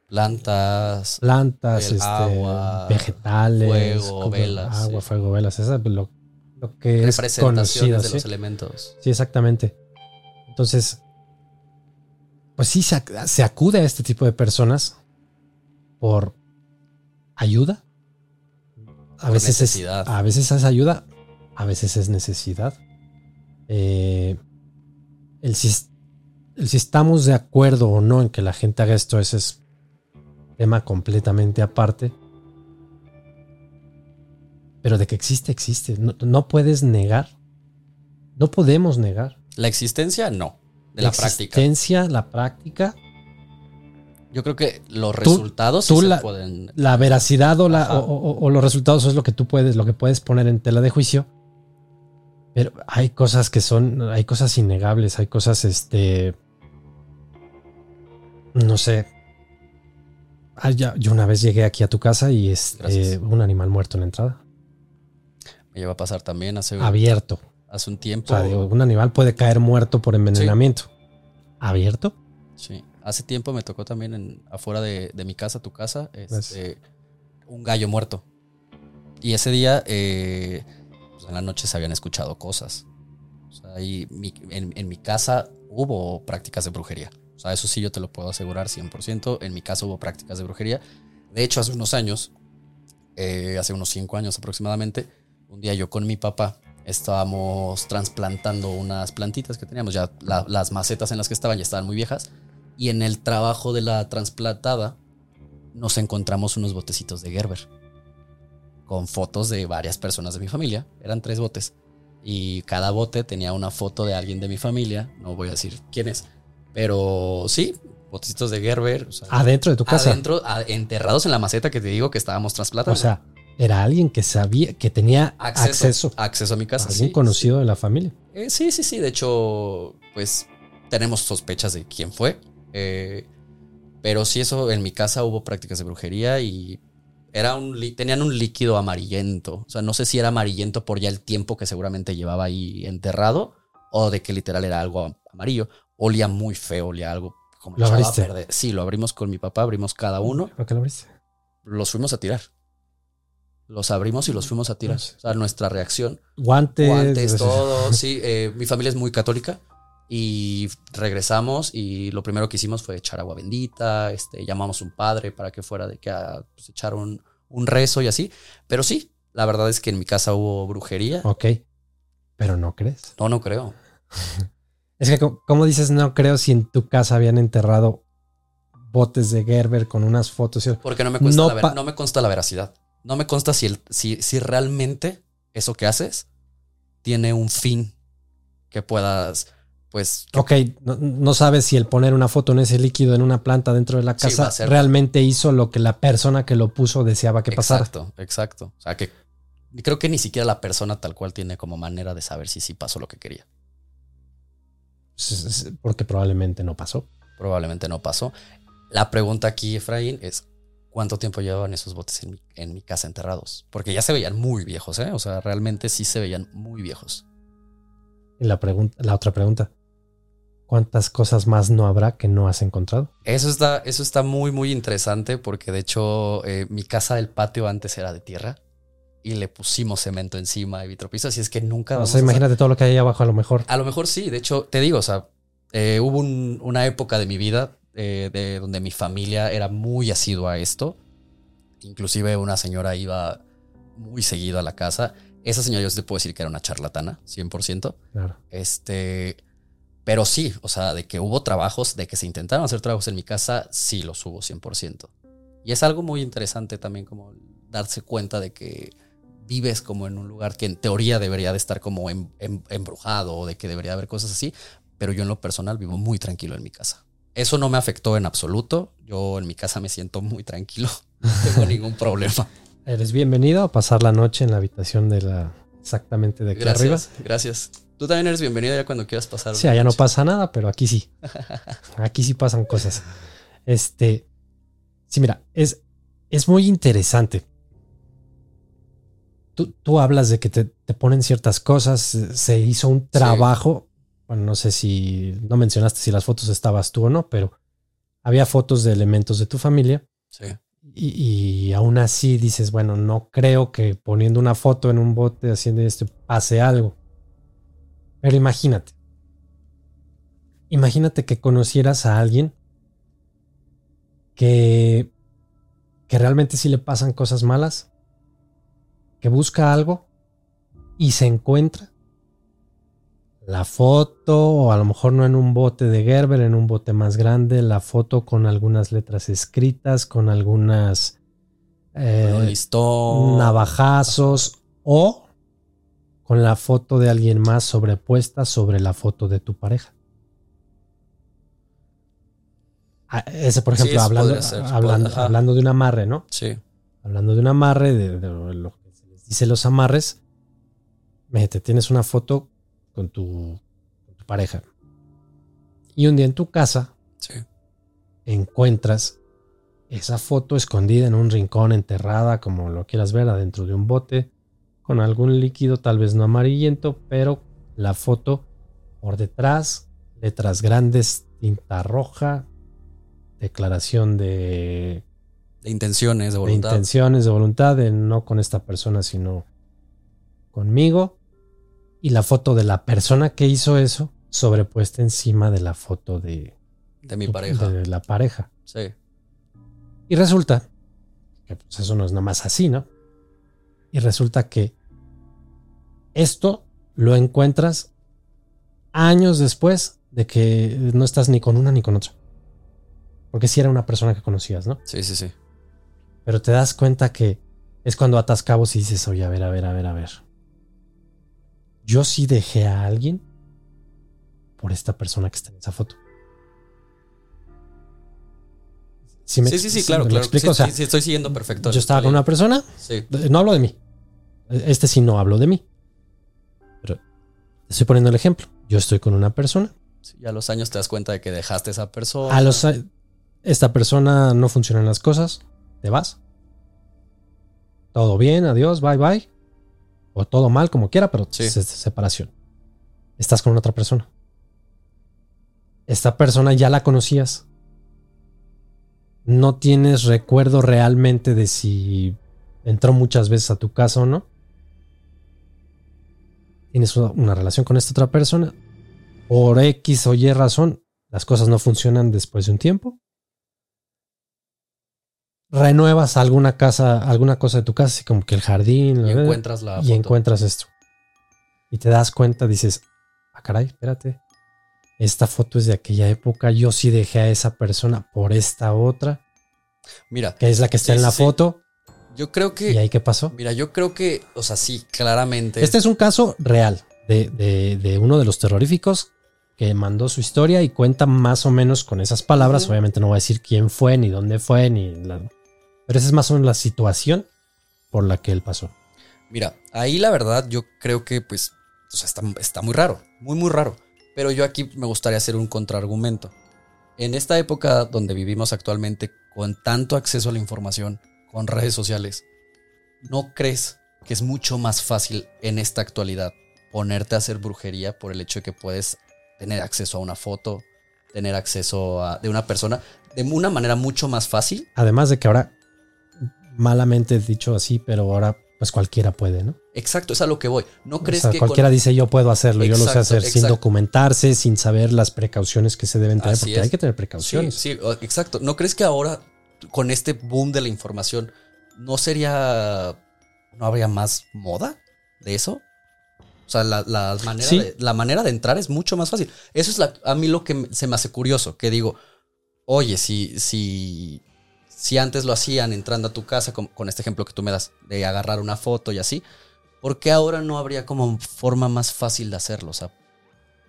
Plantas. plantas, este, agua, vegetales, fuego, velas, agua, sí. fuego, velas, esa es lo, lo que es conocido, de ¿sí? los elementos. Sí, exactamente. Entonces, pues sí, se, se acude a este tipo de personas por ayuda. A Por veces, es, necesidad. a veces es ayuda, a veces es necesidad. Eh, el, si, es- el si estamos de acuerdo o no en que la gente haga esto, ese es tema completamente aparte. Pero de que existe, existe. No, no puedes negar. No podemos negar. La existencia, no. De la, práctica. existencia, la práctica, Yo creo que los Tú- resultados sí tú se la- pueden. la veracidad o, la, Ajá. o, o- o los resultados es lo que tú puedes, lo que puedes poner en tela de juicio. Pero hay cosas que son, hay cosas innegables, hay cosas, este, no sé. Ah, ya- yo una vez llegué aquí a tu casa y es Gracias. un animal muerto en la entrada, Me lleva a pasar también hace, abierto. hace un O tiempo. sea, digo, un animal puede caer muerto por envenenamiento. ¿Abierto? Sí. Hace tiempo me tocó también en, afuera de, de mi casa, tu casa, este, un gallo muerto. Y ese día, eh, pues en la noche se habían escuchado cosas. O sea, ahí mi- en, en mi casa hubo prácticas de brujería. O sea, eso sí yo te lo puedo asegurar 100%. En mi casa hubo prácticas de brujería. De hecho, hace unos años, eh, hace unos cinco años aproximadamente, un día yo con mi papá estábamos trasplantando unas plantitas que teníamos. Ya la- las macetas en las que estaban ya estaban muy viejas. Y en el trabajo de la trasplantada nos encontramos unos botecitos de Gerber. Con fotos de varias personas de mi familia. Eran tres botes. Y cada bote tenía una foto de alguien de mi familia. No voy a decir quién es. Pero sí, botecitos de Gerber. o sea, Adentro de tu casa. Adentro, a- enterrados en la maceta que te digo que estábamos trasplantando. O sea, era alguien que sabía, que tenía acceso, acceso, a mi casa. Alguien conocido de la familia. Eh, sí, sí, sí. De hecho, pues tenemos sospechas de quién fue. Eh, pero sí, eso en mi casa hubo prácticas de brujería y era un tenían un líquido amarillento. O sea, no sé si era amarillento por ya el tiempo que seguramente llevaba ahí enterrado o de que literal era algo amarillo. Olía muy feo, olía algo como ¿Lo abriste? Sí, lo abrimos con mi papá, abrimos cada uno. ¿Por qué lo abriste? Los fuimos a tirar. Los abrimos y los fuimos a tirar. O sea, nuestra reacción. Guantes. Guantes, [laughs] todo. Sí, eh, mi familia es muy católica. Y regresamos y lo primero que hicimos fue echar agua bendita, este, llamamos a un padre para que fuera de que a pues, echar un, un, rezo y así. Pero sí, la verdad es que en mi casa hubo brujería. Ok, pero no crees. No, no creo. [laughs] es que, ¿cómo dices no creo si en tu casa habían enterrado botes de Gerber con unas fotos? Porque no me, consta la no me consta la veracidad. No me consta si, el, si, si realmente eso que haces tiene un fin que puedas pues... Ok, no, sabes si el poner una foto en ese líquido en una planta dentro de la casa realmente hizo lo que la persona que lo puso deseaba que pasara. Exacto, exacto. O sea que creo que ni siquiera la persona tal cual tiene como manera de saber si sí pasó lo que quería. Porque probablemente no pasó. Probablemente no pasó. La pregunta aquí, Efraín, es cuánto tiempo llevaban esos botes en mi, en mi casa enterrados. Porque ya se veían muy viejos, ¿eh? O sea, realmente sí se veían muy viejos. Y la, pregunta, la otra pregunta, ¿Cuántas cosas más no habrá que no has encontrado? Eso está, eso está muy, muy interesante porque de hecho eh, mi casa del patio antes era de tierra y le pusimos cemento encima y vitropiso, así es que nunca... O sea, imagínate todo lo que hay ahí abajo a lo mejor. A lo mejor sí, de hecho, te digo, o sea, eh, hubo una época de mi vida eh, de donde mi familia era muy asidua a esto. Inclusive una señora iba muy seguido a la casa. Esa señora yo te puedo decir que era una charlatana, 100%. Claro. Este, pero sí, o sea, de que hubo trabajos, de que se intentaron hacer trabajos en mi casa, sí los hubo 100%. Y es algo muy interesante también como darse cuenta de que vives como en un lugar que en teoría debería de estar como em, em, embrujado o de que debería haber cosas así, pero yo en lo personal vivo muy tranquilo en mi casa. Eso no me afectó en absoluto. Yo en mi casa me siento muy tranquilo. [laughs] No tengo [laughs] ningún problema. Eres bienvenido a pasar la noche en la habitación de la exactamente de aquí gracias, Gracias. Tú también eres bienvenido ya cuando quieras pasar. Sí, allá no pasa nada, pero aquí sí. [laughs] Aquí sí pasan cosas. Este. Sí, mira, es, es muy interesante. Tú, tú hablas de que te, ponen ciertas cosas. Se hizo un trabajo. Bueno, no sé si. No mencionaste si las fotos estabas tú o no, pero había fotos de elementos de tu familia. Sí. Y, y, aún así dices, bueno, no creo que poniendo una foto en un bote haciendo esto pase algo. Pero imagínate. Imagínate que conocieras a alguien que, que realmente sí le pasan cosas malas, que busca algo y se encuentra la foto, o a lo mejor no en un bote de Gerber, en un bote más grande, la foto con algunas letras escritas, con algunas eh, navajazos o con la foto de alguien más sobrepuesta sobre la foto de tu pareja. Ah, ese, por ejemplo, hablando, hablando, de un amarre, ¿no? Sí. Hablando de un amarre, de, se les dice los amarres, te tienes una foto con tu, pareja. Y un día en tu casa encuentras esa foto escondida en un rincón, enterrada, como lo quieras ver, adentro de un bote, con algún líquido, tal vez no amarillento, pero la foto por detrás, letras grandes, tinta roja, declaración de, de intenciones, de voluntad. De intenciones, de voluntad, de no con esta persona, sino conmigo. Y la foto de la persona que hizo eso sobrepuesta encima de la foto de, de mi pareja. De la pareja. Sí. Y resulta que pues eso no es nada más así, ¿no? Y resulta que esto lo encuentras años después de que no estás ni con una ni con otra. Porque si era una persona que conocías, ¿no? Sí, sí, sí. Pero te das cuenta que es cuando atas cabos y dices, oye, a ver, a ver, a ver, a ver. Yo sí dejé a alguien por esta persona que está en esa foto. Sí, me- Sí, sí, sí, claro, me claro. explico, Sí, o sea, sí, sí, estoy siguiendo perfecto. yo estaba con una persona, Sí. no hablo de mí. Este sí no hablo de mí. Pero te estoy poniendo el ejemplo. Yo estoy con una persona. Sí, y a los años te das cuenta de que dejaste a esa persona. A los esta persona no funcionan las cosas. Te vas. Todo bien, adiós, bye bye. O todo mal, como quiera, pero Sí. se- separación. Estás con otra persona. Esta persona ya la conocías. No tienes recuerdo realmente de si entró muchas veces a tu casa o no. Tienes una, una relación con esta otra persona. Por X o Y razón, las cosas no funcionan después de un tiempo. Renuevas alguna casa, alguna cosa de tu casa, así como que el jardín, y la- encuentras la y foto. encuentras esto. Y te das cuenta, dices, ah, caray, espérate. Esta foto es de aquella época. Yo sí dejé a esa persona por esta otra, Mira, que es la que está Sí, en la sí, foto. yo creo que. ¿Y ahí qué pasó? Mira, yo creo que, o sea, sí, claramente. Este es un caso real de, de- de uno de los terroríficos que mandó su historia y cuenta más o menos con esas palabras. Obviamente no voy a decir quién fue, ni dónde fue, ni la- Pero esa es más o menos la situación por la que él pasó. Mira, ahí la verdad yo creo que pues, o sea, está, está muy raro, muy muy raro. Pero yo aquí me gustaría hacer un contraargumento. En esta época donde vivimos actualmente, con tanto acceso a la información, con redes sociales, ¿no crees que es mucho más fácil en esta actualidad ponerte a hacer brujería por el hecho de que puedes tener acceso a una foto, tener acceso a, de una persona de una manera mucho más fácil? Además de que ahora, malamente dicho así, pero ahora pues cualquiera puede, ¿no? Exacto, es a lo que voy. ¿No O crees sea, que con- cualquiera dice yo puedo hacerlo, yo lo sé Exacto, hacer sin documentarse, sin saber las precauciones que se deben tener, Así porque es. hay que tener Sí, precauciones. sí, o- exacto. ¿No crees que ahora, con este boom de la información, no sería. no habría más moda de eso? O sea, la, la manera, Sí. de, la manera de entrar es mucho más fácil. Eso es la- a mí lo que se me hace curioso, que digo, oye, si, si, si antes lo hacían entrando a tu casa, con, con este ejemplo que tú me das, de agarrar una foto y así, ¿por qué ahora no habría como forma más fácil de hacerlo? O sea,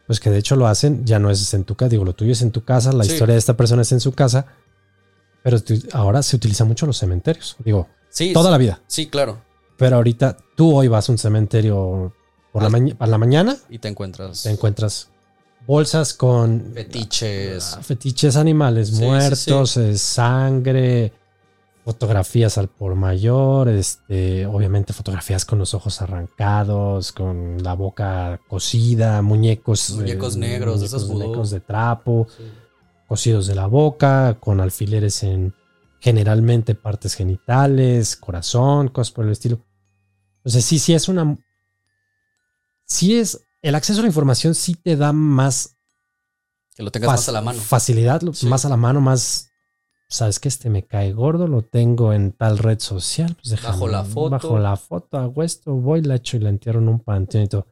Pues que de hecho lo hacen, ya no es en tu casa, digo, lo tuyo es en tu casa, la Sí. historia de esta persona es en su casa, pero ahora se utilizan mucho los cementerios, digo, sí. toda la vida. Sí, claro. Pero ahorita tú hoy vas a un cementerio por la, maña- a la mañana, Y te encuentras. te encuentras bolsas con Fetiches. ah, fetiches animales Sí, sí, muertos, eh, sangre, fotografías al por mayor, este, obviamente fotografías con los ojos arrancados, con la boca cosida, muñecos, Muñecos negros, de esos muñecos de trapo, cosidos de la boca, con alfileres en generalmente partes genitales, corazón, cosas por el estilo. Entonces, sí, sí es una. Sí es. El acceso a la información sí te da más, Que lo tengas más a la mano. facilidad, Sí. más a la mano, más. Sabes que este me cae gordo, lo tengo en tal red social. Pues déjame- Bajo la foto. Bajo la foto, hago esto, voy, la echo y la entierro en un panteón y todo.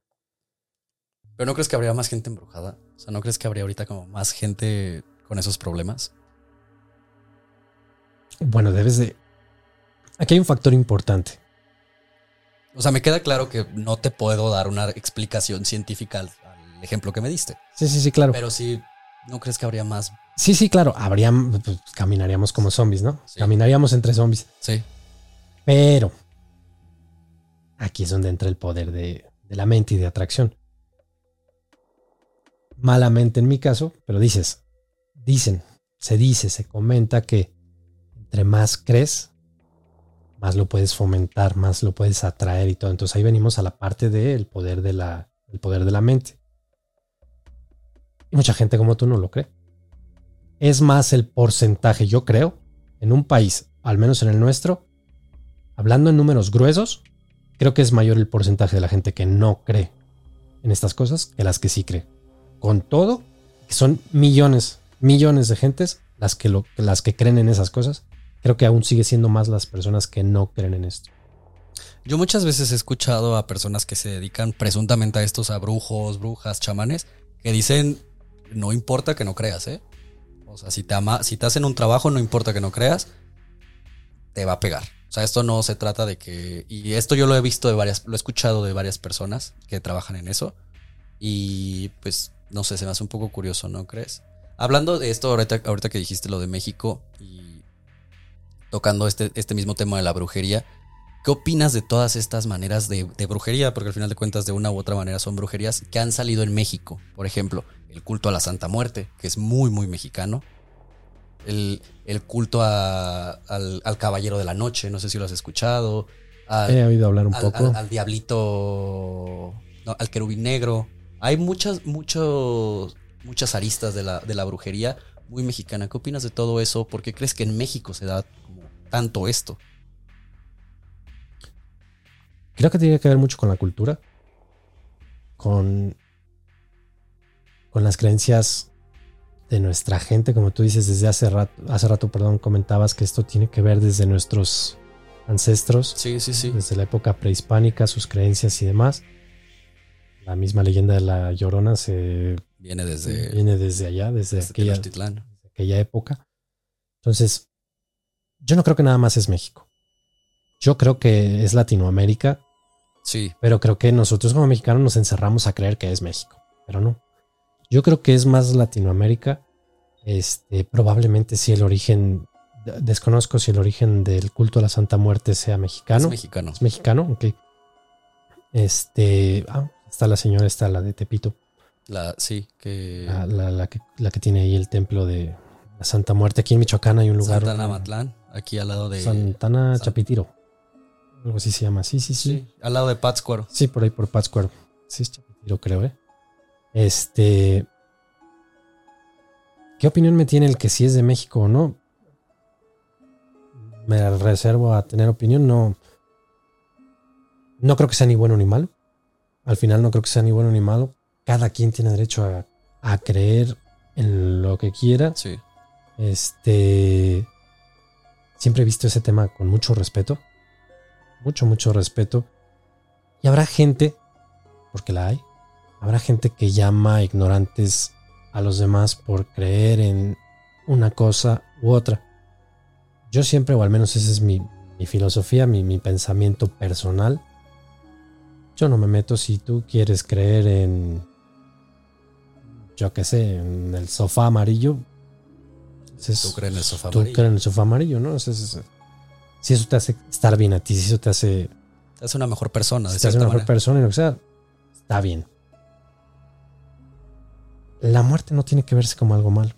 Pero ¿no crees que habría más gente embrujada? O sea, ¿no crees que habría ahorita como más gente con esos problemas? Bueno, debes de. Aquí hay un factor importante. O sea, me queda claro que no te puedo dar una explicación científica al, al ejemplo que me diste. Sí, sí, sí, claro. Pero sí, ¿no crees que habría más? Sí, sí, claro. Habrían, pues, caminaríamos como zombies, ¿no? Sí. Caminaríamos entre zombies. Sí. Pero aquí es donde entra el poder de, de la mente y de atracción. Malamente en mi caso, pero dices, dicen, se dice, se comenta que entre más crees, más lo puedes fomentar, más lo puedes atraer y todo. Entonces ahí venimos a la parte del poder de la, el poder de la mente. Mucha gente como tú no lo cree. Es más el porcentaje, yo creo, en un país, al menos en el nuestro, hablando en números gruesos, creo que es mayor el porcentaje de la gente que no cree en estas cosas que las que sí cree. Con todo, que son millones, millones de gentes las que, lo, las que creen en esas cosas. Creo que aún sigue siendo más las personas que no creen en esto. Yo muchas veces he escuchado a personas que se dedican presuntamente a estos, a brujos, brujas, chamanes, que dicen, no importa que no creas, ¿eh? O sea, si te, ama, si te hacen un trabajo, no importa que no creas, te va a pegar. O sea, esto no se trata de que... Y esto yo lo he visto de varias, lo he escuchado de varias personas que trabajan en eso. Y pues, no sé, se me hace un poco curioso, ¿no crees? Hablando de esto, ahorita, que dijiste lo de México tocando este, este mismo tema de la brujería, ¿qué opinas de todas estas maneras de, de brujería? Porque al final de cuentas, de una u otra manera son brujerías que han salido en México. Por ejemplo, el culto a la Santa Muerte, que es muy, muy mexicano. El, el culto a- al, al Caballero de la Noche, no sé si lo has escuchado. Al, He oído hablar un al- poco. al- Diablito, no, al Querubín Negro. Hay muchas, muchos, muchas aristas de la, de la brujería muy mexicana. ¿Qué opinas de todo eso? ¿Por qué crees que en México se da como tanto esto? Creo que tiene que ver mucho con la cultura, con, con las creencias de nuestra gente, como tú dices desde hace rato, hace rato, perdón, comentabas que esto tiene que ver desde nuestros ancestros, Sí, sí, sí. desde la época prehispánica, sus creencias y demás. La misma leyenda de la Llorona se Viene desde, viene desde allá, desde desde aquella, desde aquella época. Entonces, yo no creo que nada más es México. Yo creo que es Latinoamérica Sí, pero creo que nosotros como mexicanos nos encerramos a creer que es México, pero no. Yo creo que es más Latinoamérica. Este, probablemente si el origen, de- desconozco si el origen del culto a la Santa Muerte sea mexicano. es mexicano. Es mexicano, ok. Este, ah, está la señora, está la de Tepito, La, sí, que la, la- la que, la que tiene ahí el templo de la Santa Muerte. Aquí en Michoacán hay un lugar. Santana Matlán, aquí al lado de... Santana San- Chapitiro. Algo así se llama. Sí, sí, sí. Sí, al lado de Pátzcuaro. Sí, por ahí por Pátzcuaro. Sí, es Chapitiro, creo, ¿eh? Este. ¿Qué opinión me tiene el que si es de México o no? Me reservo a tener opinión. No. No creo que sea ni bueno ni malo. Al final no creo que sea ni bueno ni malo. Cada quien tiene derecho a, a creer en lo que quiera. Sí, Este. Siempre he visto ese tema con mucho respeto. Mucho, mucho respeto. Y habrá gente, porque la hay, habrá gente que llama ignorantes a los demás por creer en una cosa u otra. Yo siempre, o al menos esa es mi, mi filosofía, mi, mi pensamiento personal. Yo no me meto si tú quieres creer en, yo qué sé, en el sofá amarillo. es- tú crees en el sofá tú amarillo. crees en el sofá amarillo, ¿no? Es- si eso te hace estar bien a ti, si eso te hace, Te hace una mejor persona, de si te hace una mejor persona y lo que sea, está bien. La muerte no tiene que verse como algo malo.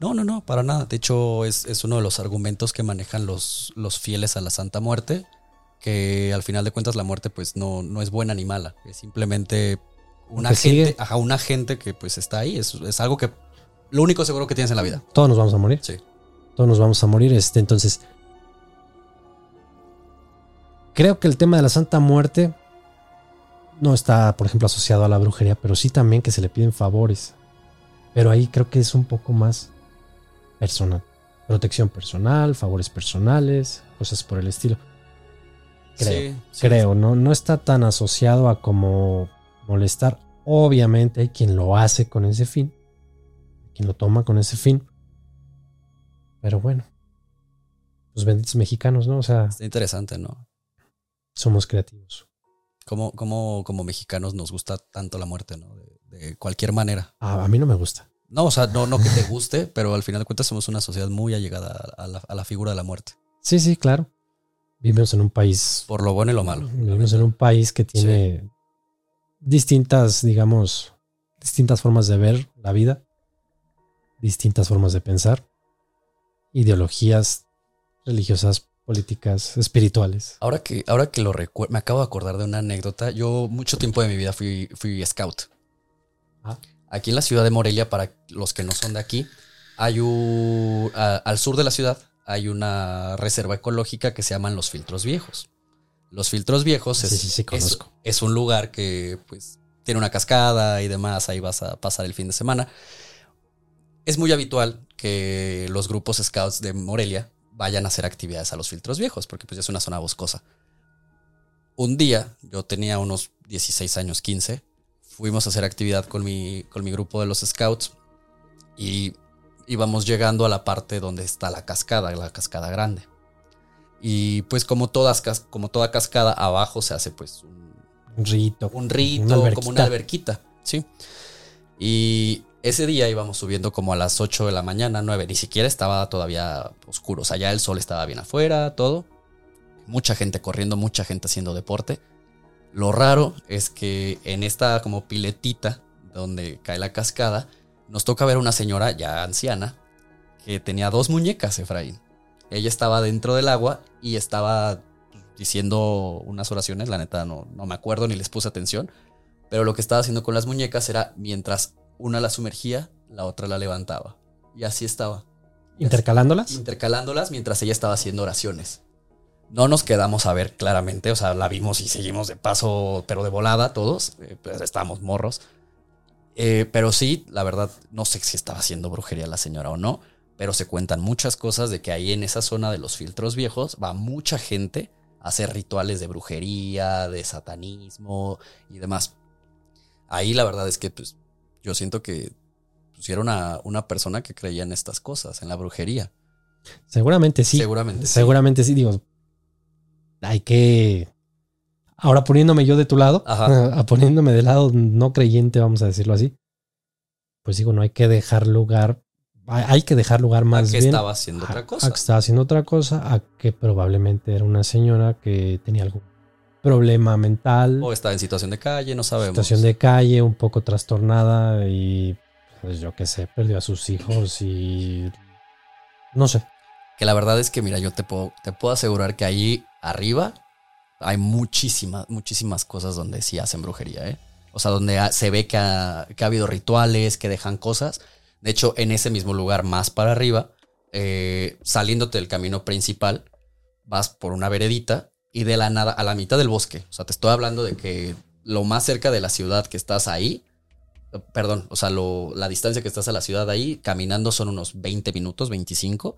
No, no, no, para nada. De hecho, es, es uno de los argumentos que manejan los, los fieles a la Santa Muerte, que al final de cuentas la muerte pues no, no es buena ni mala, es simplemente una gente, sigue. ajá, una gente que pues está ahí, es, es algo que lo único seguro que tienes en la vida. Todos nos vamos a morir. Sí. Todos nos vamos a morir. Este, entonces, creo que el tema de la Santa Muerte no está, por ejemplo, asociado a la brujería, pero sí también que se le piden favores. Pero ahí creo que es un poco más personal. Protección personal, favores personales, cosas por el estilo. Creo, Sí, sí. Creo, no, no está tan asociado a como molestar. Obviamente hay quien lo hace con ese fin, quien lo toma con ese fin. Pero bueno, los benditos mexicanos, ¿no? O sea, Está interesante, ¿no? somos creativos. Como, como, como mexicanos nos gusta tanto la muerte, ¿no? De, de cualquier manera. A, a mí no me gusta. No, o sea, no, no que te guste, [laughs] pero al final de cuentas somos una sociedad muy allegada a la, a la figura de la muerte. Sí, sí, claro. Vivimos en un país. Por lo bueno y lo malo. Vivimos en un país que tiene distintas, digamos, distintas formas de ver la vida, distintas formas de pensar, ideologías religiosas, políticas, espirituales. Ahora que, ahora que lo recuerdo, me acabo de acordar de una anécdota. Yo mucho tiempo de mi vida fui, fui scout. Ah. Aquí en la ciudad de Morelia, para los que no son de aquí, hay un, a- al sur de la ciudad hay una reserva ecológica que se llaman los filtros viejos. Los filtros viejos Sí, es, sí, sí, conozco. es un lugar que pues tiene una cascada y demás, ahí vas a pasar el fin de semana. Es muy habitual que los grupos scouts de Morelia vayan a hacer actividades a los filtros viejos, porque pues es una zona boscosa. Un día, yo tenía unos 16 años, 15, fuimos a hacer actividad con mi, con mi grupo de los scouts y íbamos llegando a la parte donde está la cascada, la cascada grande. Y pues como, todas, como toda cascada, abajo se hace pues un, Un rito. un rito, Una como una alberquita, ¿sí? Y Ese día íbamos subiendo como a las 8 de la mañana, 9, ni siquiera estaba todavía oscuro, o sea, ya el sol estaba bien afuera, todo. Mucha gente corriendo, mucha gente haciendo deporte. Lo raro es que en esta como piletita donde cae la cascada, nos toca ver una señora ya anciana que tenía dos muñecas, Efraín. Ella estaba dentro del agua y estaba diciendo unas oraciones, la neta no, no me acuerdo ni les puse atención, pero lo que estaba haciendo con las muñecas era mientras una la sumergía, la otra la levantaba. Y así estaba. ¿Intercalándolas? Intercalándolas mientras ella estaba haciendo oraciones. No nos quedamos a ver claramente, o sea, la vimos y seguimos de paso, pero de volada todos, eh, pues estábamos morros. Eh, pero sí, la verdad, no sé si estaba haciendo brujería la señora o no, pero se cuentan muchas cosas de que ahí en esa zona de los filtros viejos va mucha gente a hacer rituales de brujería, de satanismo y demás. Ahí la verdad es que pues, yo siento que pusieron a una persona que creía en estas cosas, en la brujería. Seguramente sí. Seguramente sí. Seguramente sí, digo. Hay que. Ahora poniéndome yo de tu lado, Ajá. [laughs] poniéndome del lado no creyente, vamos a decirlo así. Pues digo, no hay que dejar lugar. Hay que dejar lugar más a que bien. estaba haciendo a- otra A cosa. que estaba haciendo otra cosa, a que probablemente era una señora que tenía algún problema mental, O estaba en situación de calle, no sabemos. situación de calle, un poco trastornada y pues yo qué sé, perdió a sus hijos y no sé. Que la verdad es que, mira, yo te puedo, te puedo asegurar que ahí arriba hay muchísimas, muchísimas cosas donde sí hacen brujería, ¿eh? O sea, donde se ve que ha, que ha habido rituales, que dejan cosas. De hecho, en ese mismo lugar, más para arriba, eh, saliéndote del camino principal, vas por una veredita y de la nada, a la mitad del bosque. O sea, te estoy hablando de que lo más cerca de la ciudad que estás ahí, perdón, o sea, lo- la distancia que estás a la ciudad ahí, caminando son unos 20 minutos, 25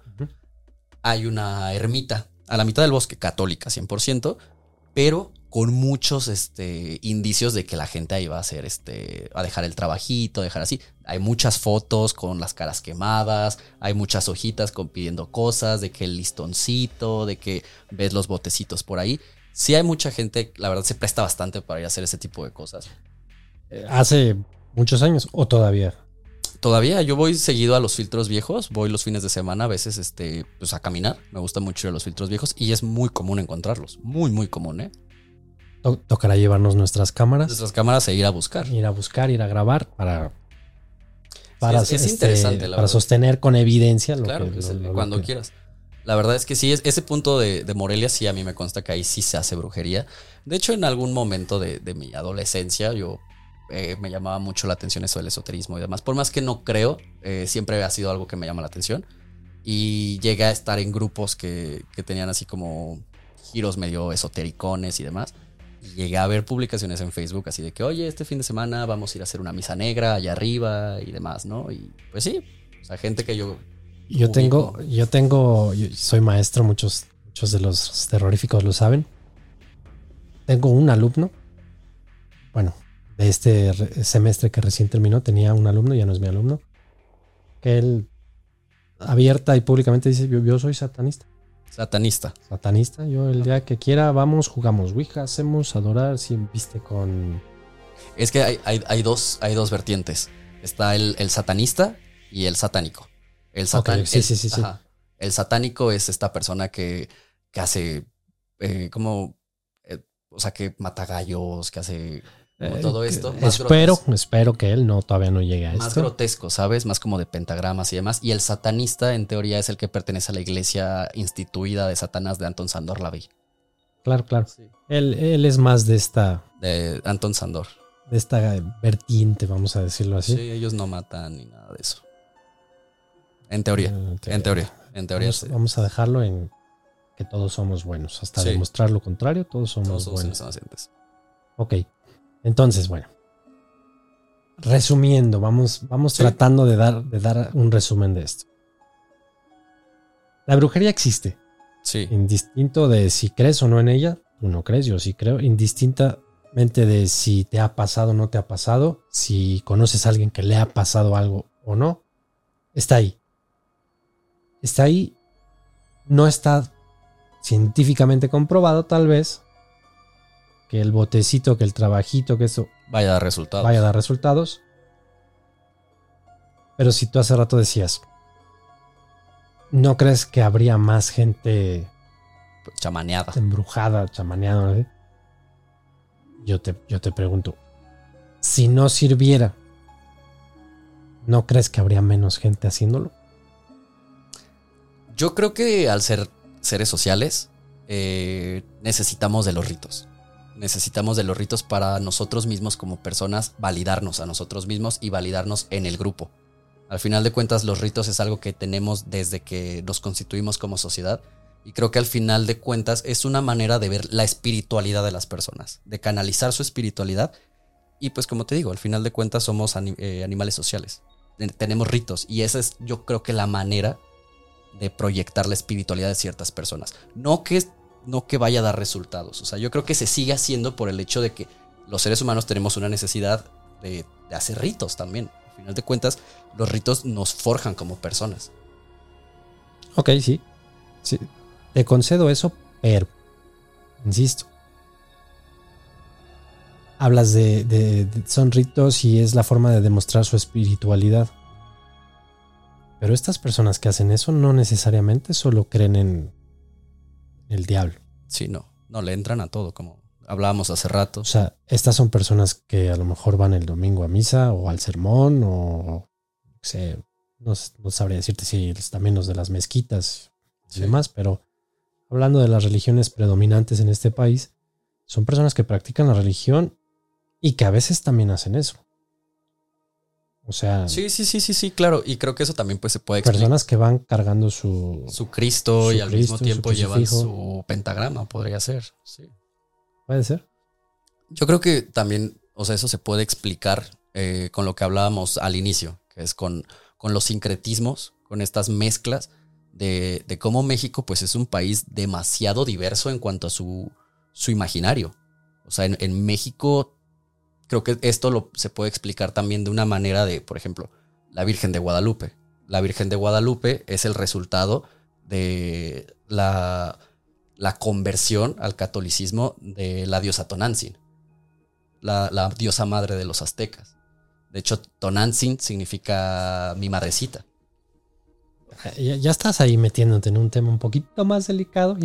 hay una ermita a la mitad del bosque, católica 100%, pero con muchos este, indicios de que la gente ahí va a hacer, este, a dejar el trabajito, dejar así. Hay muchas fotos con las caras quemadas, hay muchas hojitas con, pidiendo cosas, de que el listoncito, de que ves los botecitos por ahí. Sí hay mucha gente, la verdad se presta bastante para ir a hacer ese tipo de cosas. Eh, Hace muchos años o todavía. Todavía yo voy seguido a los filtros viejos, voy los fines de semana a veces este, pues a caminar, me gusta mucho ir a los filtros viejos y es muy común encontrarlos, muy muy común, ¿eh? To- tocará llevarnos nuestras cámaras, Nuestras cámaras e ir a buscar. ir a buscar, ir a grabar para para, es- es este, interesante, la para verdad. sostener con evidencia lo Claro, que, lo- el- lo- lo cuando que- quieras. La verdad es que sí, es, ese punto de, de Morelia sí a mí me consta que ahí sí se hace brujería. De hecho, en algún momento de, de mi adolescencia yo eh, me llamaba mucho la atención eso del esoterismo y demás. Por más que no creo, eh, siempre ha sido algo que me llama la atención. Y llegué a estar en grupos que, que tenían así como giros medio esotericones y demás. Y llegué a ver publicaciones en Facebook así de que, oye, este fin de semana vamos a ir a hacer una misa negra allá arriba y demás, ¿no? Y pues sí, o sea, gente que yo Yo ubico. tengo, yo tengo, yo soy maestro, muchos, muchos de los terroríficos lo saben. Tengo un alumno, bueno, de este re- semestre que recién terminó, tenía un alumno, ya no es mi alumno, que él abierta y públicamente dice, yo, yo soy satanista. Satanista. Satanista, yo el día que quiera vamos, jugamos Ouija, hacemos adorar, si viste con... Es que hay, hay- hay dos, hay dos vertientes. Está el, el satanista y el satánico. El, satan- Ok, sí, el- sí, sí, sí. ajá. El satánico es esta persona que, que hace eh, como, eh, o sea, que mata gallos, que hace como eh, todo esto. más espero, grotesco. espero que él no, todavía no llegue a Más esto. grotesco, ¿sabes? Más como de pentagramas y demás. Y el satanista, en teoría, es el que pertenece a la iglesia instituida de Satanás de Anton Sandor Lavey. Claro, claro. Él, él es más de esta, De Anton Sandor. de esta vertiente, vamos a decirlo así. Sí, ellos no matan ni nada de eso. En teoría. En teoría. En teoría. Vamos, sí. vamos a dejarlo en que todos somos buenos. Hasta Sí. demostrar lo contrario, todos somos Todos somos buenos. inocentes. Ok. Entonces, bueno. Resumiendo, vamos, vamos Sí. tratando de dar, de dar un resumen de esto. La brujería existe. Sí. Indistinto de si crees o no en ella, tú no crees, yo sí creo. Indistintamente de si te ha pasado o no te ha pasado, si conoces a alguien que le ha pasado algo o no, está ahí. Está ahí. No está científicamente comprobado, tal vez, que el botecito, que el trabajito, que eso Vaya resultado. vaya a dar resultados. Pero si tú hace rato decías, ¿no crees que habría más gente Chamaneada. embrujada, chamaneada? Yo, te, yo te pregunto, si no sirviera, ¿no crees que habría menos gente haciéndolo? Yo creo que al ser seres sociales, eh, necesitamos de los ritos. Necesitamos de los ritos para nosotros mismos como personas validarnos a nosotros mismos y validarnos en el grupo. Al final de cuentas, los ritos es algo que tenemos desde que nos constituimos como sociedad. Y creo que al final de cuentas es una manera de ver la espiritualidad de las personas, de canalizar su espiritualidad. Y pues como te digo, al final de cuentas somos eh, animales sociales. Ten- Tenemos ritos y esa es yo creo que la manera de proyectar la espiritualidad de ciertas personas. No que, no que vaya a dar resultados. O sea, yo creo que se sigue haciendo por el hecho de que los seres humanos tenemos una necesidad de, hacer ritos también. Al final de cuentas, los ritos nos forjan como personas. Ok, sí. sí. Te concedo eso, pero, insisto, hablas de- son ritos y es la forma de demostrar su espiritualidad. Pero estas personas que hacen eso no necesariamente solo creen en el diablo. Sí, no, no le entran a todo, como hablábamos hace rato. O sea, estas son personas que a lo mejor van el domingo a misa o al sermón o no sé, no, sabría decirte si también los de las mezquitas y Sí. demás, pero hablando de las religiones predominantes en este país, son personas que practican la religión y que a veces también hacen eso. O sea, Sí, sí, sí, sí, sí, claro. Y creo que eso también pues, se puede explicar. personas que van cargando su... Su Cristo Su y al Cristo, mismo su tiempo llevan su pentagrama, podría ser. Sí. Puede ser. Yo creo que también, o sea, eso se puede explicar eh, con lo que hablábamos al inicio, que es con, con los sincretismos, con estas mezclas de, de cómo México pues es un país demasiado diverso en cuanto a su, su imaginario. O sea, en, en México creo que esto lo, se puede explicar también de una manera de, por ejemplo, la Virgen de Guadalupe. La Virgen de Guadalupe es el resultado de la, la conversión al catolicismo de la diosa Tonantzin, la, la diosa madre de los aztecas. De hecho, Tonantzin significa mi madrecita. Ya, ya estás ahí metiéndote en un tema un poquito más delicado.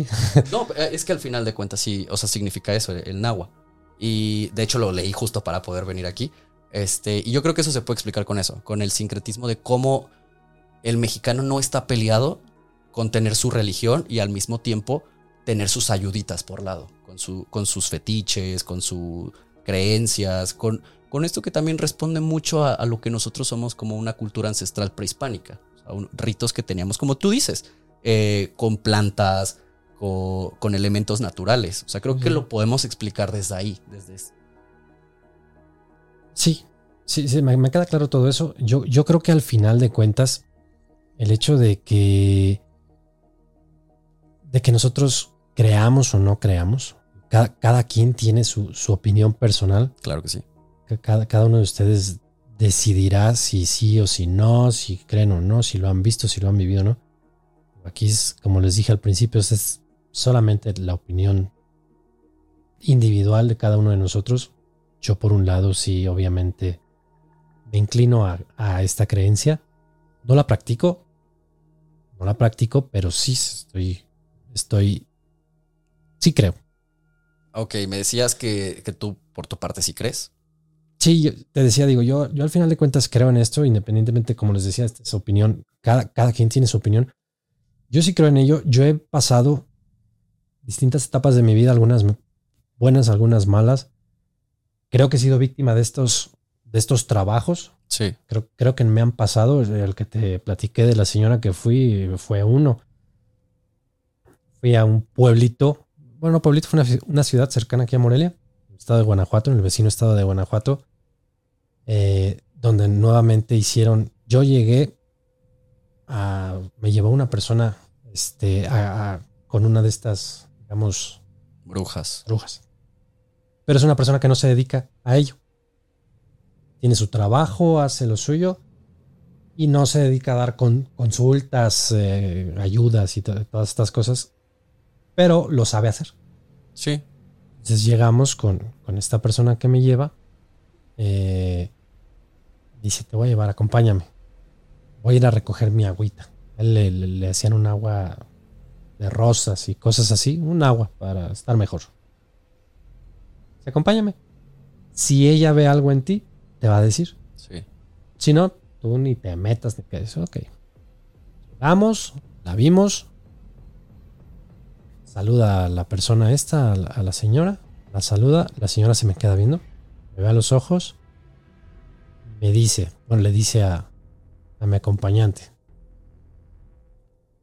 No, eh, es que al final de cuentas sí, o sea, significa eso, el náhuatl. Y de hecho lo leí justo para poder venir aquí. Este, y yo creo que eso se puede explicar con eso, con el sincretismo de cómo el mexicano no está peleado con tener su religión y al mismo tiempo tener sus ayuditas por lado, con, su, con sus fetiches, con sus creencias, con, con esto que también responde mucho a, lo que nosotros somos como una cultura ancestral prehispánica. O un- ritos que teníamos, como tú dices, eh, con plantas, con, con elementos naturales. O sea, creo que lo podemos explicar desde ahí, desde es- Sí, sí, sí, me, me queda claro todo eso. Yo, yo creo que al final de cuentas, el hecho de que. de que nosotros creamos o no creamos, cada, cada quien tiene su, su opinión personal. Claro que sí. Cada, cada uno de ustedes decidirá si sí o si no, si creen o no, si lo han visto, si lo han vivido o no. Aquí es, como les dije al principio, es solamente la opinión individual de cada uno de nosotros. Yo por un lado sí, obviamente, me inclino a, a esta creencia. No la practico, no la practico, pero sí estoy, estoy, sí creo. Ok, me decías que, que tú por tu parte sí crees. Sí, te decía, digo, yo, yo al final de cuentas creo en esto, independientemente, como les decía, esta es su opinión. Cada, cada quien tiene su opinión. Yo sí creo en ello. Yo he pasado distintas etapas de mi vida, algunas buenas, algunas malas. Creo que he sido víctima de estos, de estos trabajos. Sí. Creo, creo que me han pasado. El que te platiqué de la señora que fui fue uno. Fui a un pueblito. Bueno, no pueblito, fue una, una ciudad cercana aquí a Morelia, estado de Guanajuato, en el vecino estado de Guanajuato, eh, donde nuevamente hicieron. Yo llegué a. Me llevó una persona este, a- a- con una de estas, digamos, Brujas. brujas. Pero es una persona que no se dedica a ello. Tiene su trabajo, hace lo suyo y no se dedica a dar con- consultas, eh, ayudas y to- todas estas cosas, pero lo sabe hacer. Sí. Entonces llegamos con, con esta persona que me lleva. eh, dice, te voy a llevar, acompáñame. voy a ir a recoger mi agüita. A él le, le- le hacían un agua de rosas y cosas así, un agua para estar mejor. Acompáñame. Si ella ve algo en ti, te va a decir. Sí. Si no, tú ni te metas de que eso, ok. Vamos, la vimos. Saluda a la persona esta, a la, a la señora. La saluda, la señora se me queda viendo. Me ve a los ojos. Me dice, bueno, le dice a, a mi acompañante.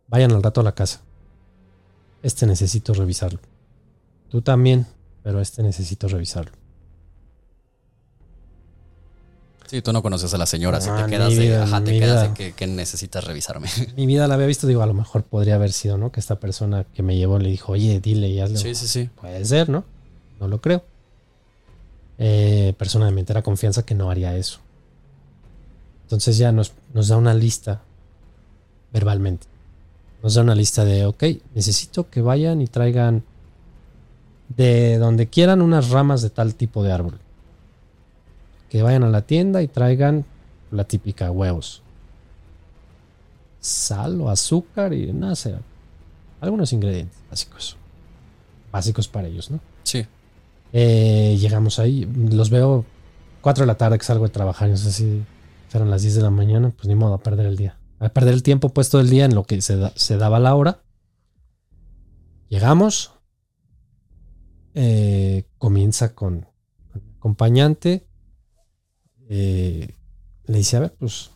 Vayan al rato a la casa. Este necesito revisarlo. Tú también, pero este necesito revisarlo. Sí, tú no conoces a la señora, si Ah, te quedas mi de, ajá, te quedas de que, que necesitas revisarme. [laughs] Mi vida la había visto, digo, a lo mejor podría haber sido, ¿no? Que esta persona que me llevó le dijo, oye, dile y hazle. Sí, sí, sí. Puede ser, ¿no? No lo creo. Eh, persona de mi entera confianza que no haría eso. Entonces ya nos, nos da una lista verbalmente. Nos da una lista de, ok, necesito que vayan y traigan de donde quieran unas ramas de tal tipo de árbol. Que vayan a la tienda y traigan la típica huevos. Sal o azúcar y nada, será. Algunos ingredientes básicos. Básicos para ellos, ¿no? Sí. Eh, llegamos ahí, los veo 4 de la tarde que salgo de trabajar, no sé si fueron las 10 de la mañana, pues ni modo a perder el día. A perder el tiempo puesto el día en lo que se, da- se daba la hora. Llegamos. eh, comienza con, con acompañante. eh, le dice, a ver, pues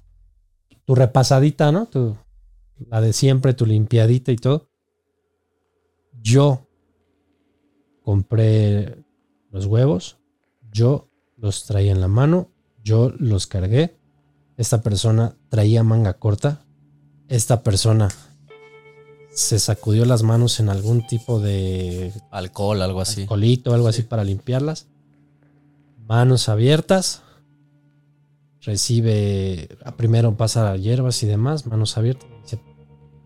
tu repasadita, ¿no? Tu, la de siempre, tu limpiadita y todo. Yo compré los huevos, yo los traía en la mano, yo los cargué. Esta persona traía manga corta. Esta persona se sacudió las manos en algún tipo de Alcohol, algo así. colito, algo así Sí. para limpiarlas. Manos abiertas. Recibe, primero pasa hierbas y demás, manos abiertas. Dice,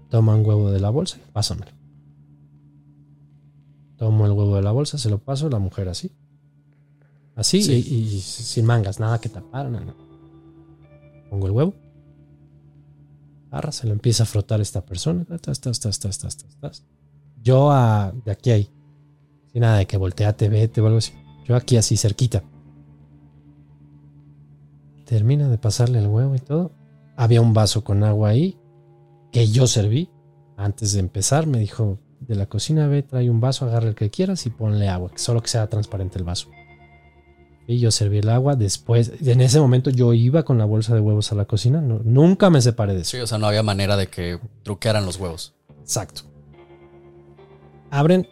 toma un huevo de la bolsa, pásamelo. Tomo el huevo de la bolsa, se lo paso, la mujer así. Así Sí. y, y sin mangas, nada que tapar. nada. Pongo el huevo. Agarra, se lo empieza a frotar esta persona. Yo a, de aquí ahí. Sin nada de que volteate, vete o algo así. Yo aquí así cerquita. Termina de pasarle el huevo y todo. Había un vaso con agua ahí que yo serví. Antes de empezar me dijo de la cocina, ve, trae un vaso, agarra el que quieras y ponle agua. Solo que sea transparente el vaso. Y yo serví el agua. Después, en ese momento yo iba con la bolsa de huevos a la cocina. No- nunca me separé de eso. Sí, o sea, no había manera de que truquearan los huevos. Exacto. Abren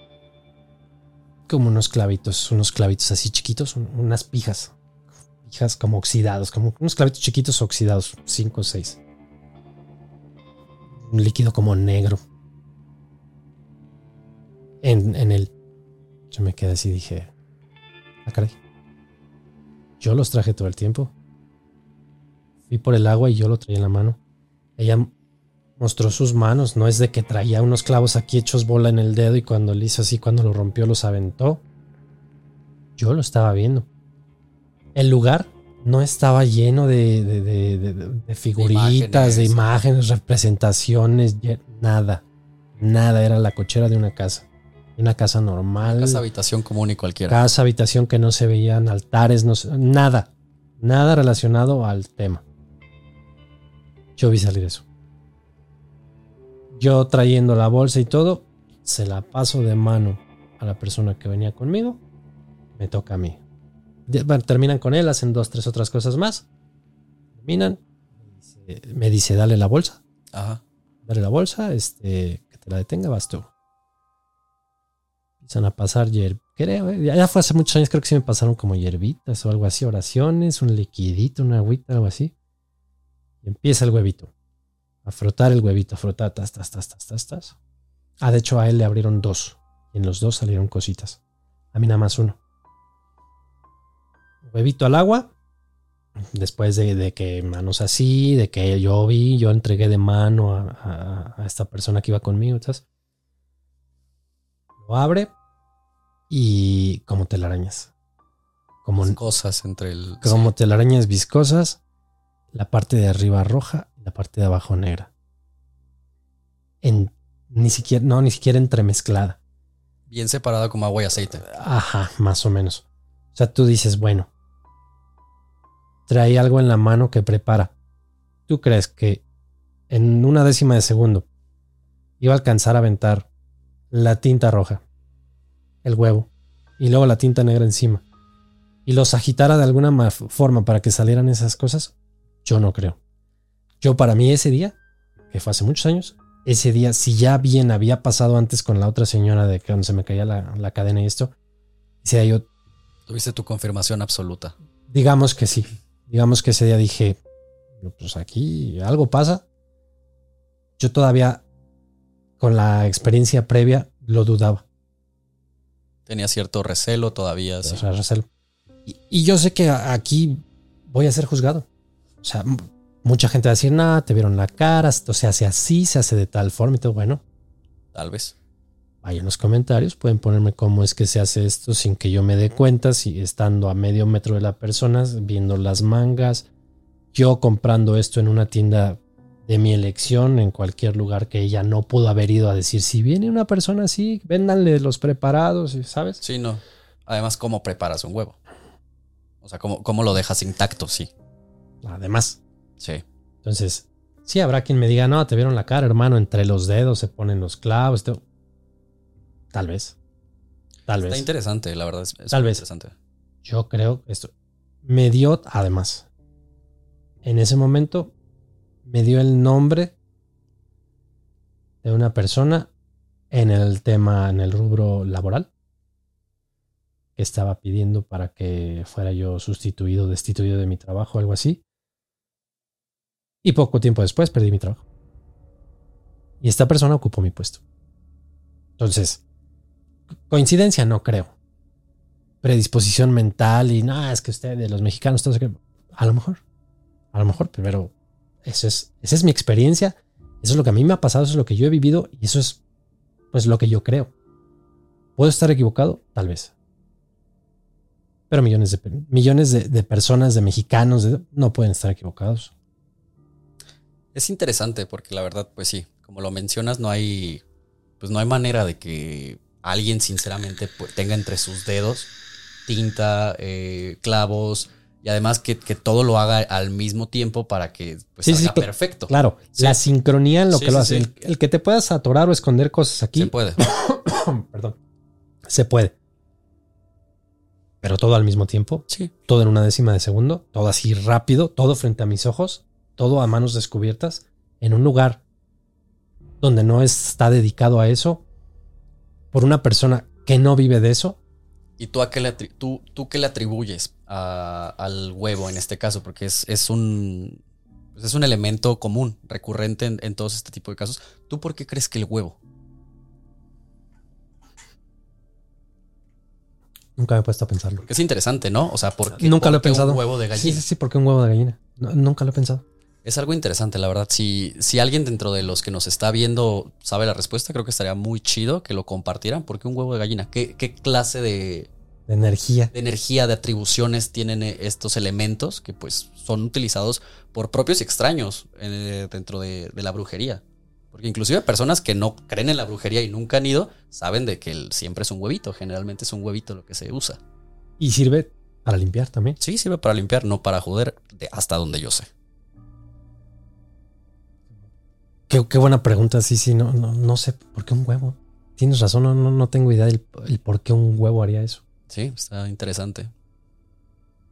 como unos clavitos, unos clavitos así chiquitos, un- unas pijas. Pijas como oxidados, como unos clavitos chiquitos oxidados, cinco o seis. Un líquido como negro. En, en el. Yo me quedé así y dije. Ah, caray. Yo los traje todo el tiempo. Fui por el agua y yo lo traía en la mano. Ella mostró sus manos. No es de que traía unos clavos aquí hechos bola en el dedo y cuando le hizo así, cuando lo rompió, los aventó. Yo lo estaba viendo. El lugar no estaba lleno de, de- de- de- de figuritas, de imágenes. representaciones, nada. Nada, era la cochera de una casa. Una casa normal. Casa habitación común y cualquiera. Casa, habitación que no se veían, altares, no nada. Nada relacionado al tema. Yo vi salir eso. Yo trayendo la bolsa y todo, se la paso de mano a la persona que venía conmigo. Me toca a mí. Bueno, terminan con él, hacen dos, tres otras cosas más. Terminan. me dice- Me dice, dale la bolsa. Ajá. Dale la bolsa, este, que te la detenga, vas tú. Empiezan a pasar hier- creo, eh, ya fue hace muchos años, creo que sí me pasaron como hierbitas o algo así, oraciones, un liquidito, una agüita, algo así. Empieza el huevito. A frotar el huevito, a frotar, tas, tas, tas, tas, tas, tas. Ah, de hecho a él le abrieron dos. Y en los dos salieron cositas. A mí nada más uno. Huevito al agua. Después de, de que manos así, de que yo vi, yo entregué de mano a, a- a esta persona que iba conmigo. ¿sabes? Lo abre y como telarañas. Como, Las cosas entre el. como telarañas viscosas. La parte de arriba roja y la parte de abajo negra. En, ni siquiera, no, ni siquiera entremezclada. Bien separada como agua y aceite. Ajá, más o menos. O sea, tú dices, bueno, trae algo en la mano que prepara. ¿Tú crees que en una décima de segundo iba a alcanzar a aventar la tinta roja, el huevo, y luego la tinta negra encima? Y los agitara de alguna forma para que salieran esas cosas? Yo no creo. Yo para mí ese día, que fue hace muchos años, ese día, si ya bien había pasado antes con la otra señora de que cuando se me caía la, cadena y esto, si yo... Tuviste tu confirmación absoluta. Digamos que sí. Digamos que ese día dije, pues aquí algo pasa. Yo todavía, con la experiencia previa, lo dudaba. Tenía cierto recelo todavía. Sí. recelo. Y, y, yo sé que aquí voy a ser juzgado. O sea, Mucha gente va a decir, nada, te vieron la cara, esto se hace así, se hace de tal forma y todo. Bueno, tal vez. Ahí en los comentarios pueden ponerme cómo es que se hace esto sin que yo me dé cuenta, si estando a medio metro de la persona, viendo las mangas, yo comprando esto en una tienda de mi elección, en cualquier lugar que ella no pudo haber ido a decir, si viene una persona así, véndanle los preparados, ¿sabes? Sí, no. Además, ¿cómo preparas un huevo? O sea, ¿cómo, cómo lo dejas intacto? Sí. Además. Sí. Entonces, sí habrá quien me diga, no, te vieron la cara, hermano, entre los dedos se ponen los clavos. Tal vez. Tal vez. Está interesante, la verdad. Es, Tal vez. Interesante. Yo creo esto. Me dio, además, en ese momento, me dio el nombre de una persona en el tema, en el rubro laboral, que estaba pidiendo para que fuera yo sustituido, destituido de mi trabajo, algo así. Y poco tiempo después perdí mi trabajo. Y esta persona ocupó mi puesto. Entonces, coincidencia no creo. Predisposición mental y no, es que ustedes, los mexicanos, todos, a lo mejor, a lo mejor, pero eso es, esa es mi experiencia, eso es lo que a mí me ha pasado, eso es lo que yo he vivido y eso es pues lo que yo creo. ¿Puedo estar equivocado? Tal vez. Pero millones de, millones de, personas, de mexicanos, no pueden estar equivocados. Es interesante porque la verdad, pues sí, como lo mencionas, no hay, pues no hay manera de que alguien sinceramente pues, tenga entre sus dedos tinta, eh, clavos y además que, todo lo haga al mismo tiempo para que pues, salga perfecto. Claro, la sincronía en lo que lo hace. El, que te puedas atorar o esconder cosas aquí. Se puede. [coughs] perdón. Se puede. Pero todo al mismo tiempo. Sí. Todo en una décima de segundo. Todo así rápido. Todo frente a mis ojos todo a manos descubiertas, en un lugar donde no está dedicado a eso, por una persona que no vive de eso. ¿Y tú, a qué le, tú, tú qué le atribuyes al huevo en este caso? Porque es, es un, pues es un elemento común, recurrente en, en todos este tipo de casos. ¿Tú por qué crees que el huevo? Nunca me he puesto a pensarlo. Porque es interesante, ¿no? O sea, ¿por qué, Nunca lo he pensado. un huevo de gallina? Sí, sí, sí, porque un huevo de gallina. nunca lo he pensado. Es algo interesante, la verdad. Si, si alguien dentro de los que nos está viendo sabe la respuesta, creo que estaría muy chido que lo compartieran. porque un huevo de gallina? ¿Qué, clase de, de energía. De energía, de atribuciones tienen eh, estos elementos que pues son utilizados por propios y extraños eh, dentro de, la brujería. Porque inclusive personas que no creen en la brujería y nunca han ido, saben de que siempre es un huevito. Generalmente es un huevito lo que se usa. Y sirve para limpiar también. Sí, sirve para limpiar, no para joder, hasta donde yo sé. Qué, buena pregunta, sí, sí, no, no, no sé por qué un huevo. Tienes razón, no, no, tengo idea del el por qué un huevo haría eso. Sí, está interesante.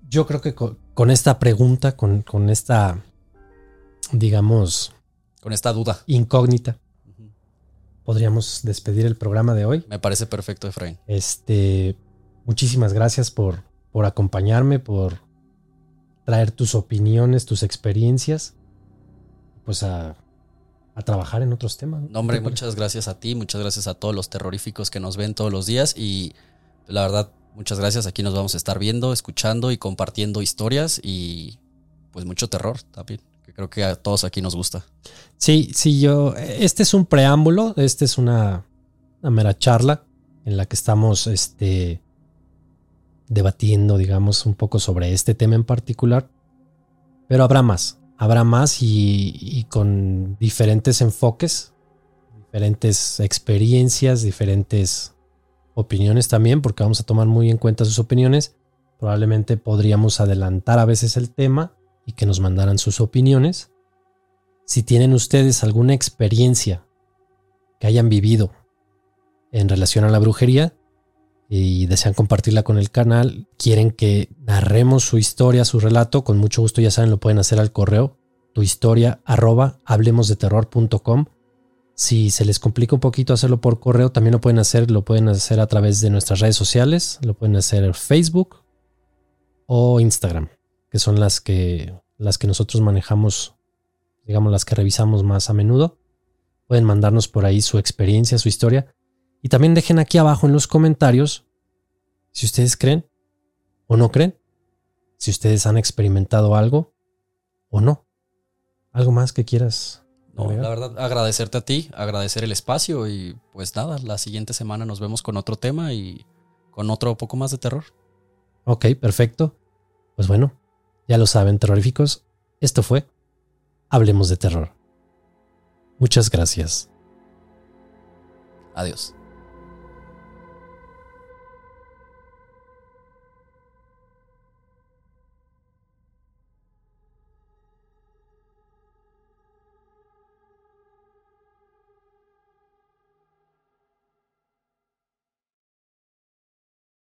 Yo creo que con, esta pregunta, con, con, esta, digamos... Con esta duda. Incógnita. Podríamos despedir el programa de hoy. Me parece perfecto, Efraín. Este, muchísimas gracias por, por acompañarme, por traer tus opiniones, tus experiencias. Pues a a trabajar en otros temas. No, hombre, muchas gracias a ti, muchas gracias a todos los terroríficos que nos ven todos los días y la verdad, muchas gracias. Aquí nos vamos a estar viendo, escuchando y compartiendo historias y pues mucho terror también, que creo que a todos aquí nos gusta. Sí, sí, yo, este es un preámbulo, este es una, mera charla en la que estamos este, debatiendo, digamos, un poco sobre este tema en particular, pero habrá más habrá más y, con diferentes enfoques, diferentes experiencias, diferentes opiniones también, porque vamos a tomar muy en cuenta sus opiniones. Probablemente podríamos adelantar a veces el tema y que nos mandaran sus opiniones. Si tienen ustedes alguna experiencia que hayan vivido en relación a la brujería y desean compartirla con el canal, quieren que narremos su historia, su relato, con mucho gusto ya saben, lo pueden hacer al correo tu historia arroba hablemosdeterror.com. Si se les complica un poquito hacerlo por correo, también lo pueden hacer, lo pueden hacer a través de nuestras redes sociales, lo pueden hacer Facebook o Instagram, que son las que las que nosotros manejamos, digamos las que revisamos más a menudo. Pueden mandarnos por ahí su experiencia, su historia y también dejen aquí abajo en los comentarios si ustedes creen o no creen, si ustedes han experimentado algo o no. ¿Algo más que quieras? No, la verdad, agradecerte a ti, agradecer el espacio y pues nada, la siguiente semana nos vemos con otro tema y con otro poco más de terror. Ok, perfecto. Pues bueno, ya lo saben, terroríficos. Esto fue Hablemos de Terror. Muchas gracias. Adiós.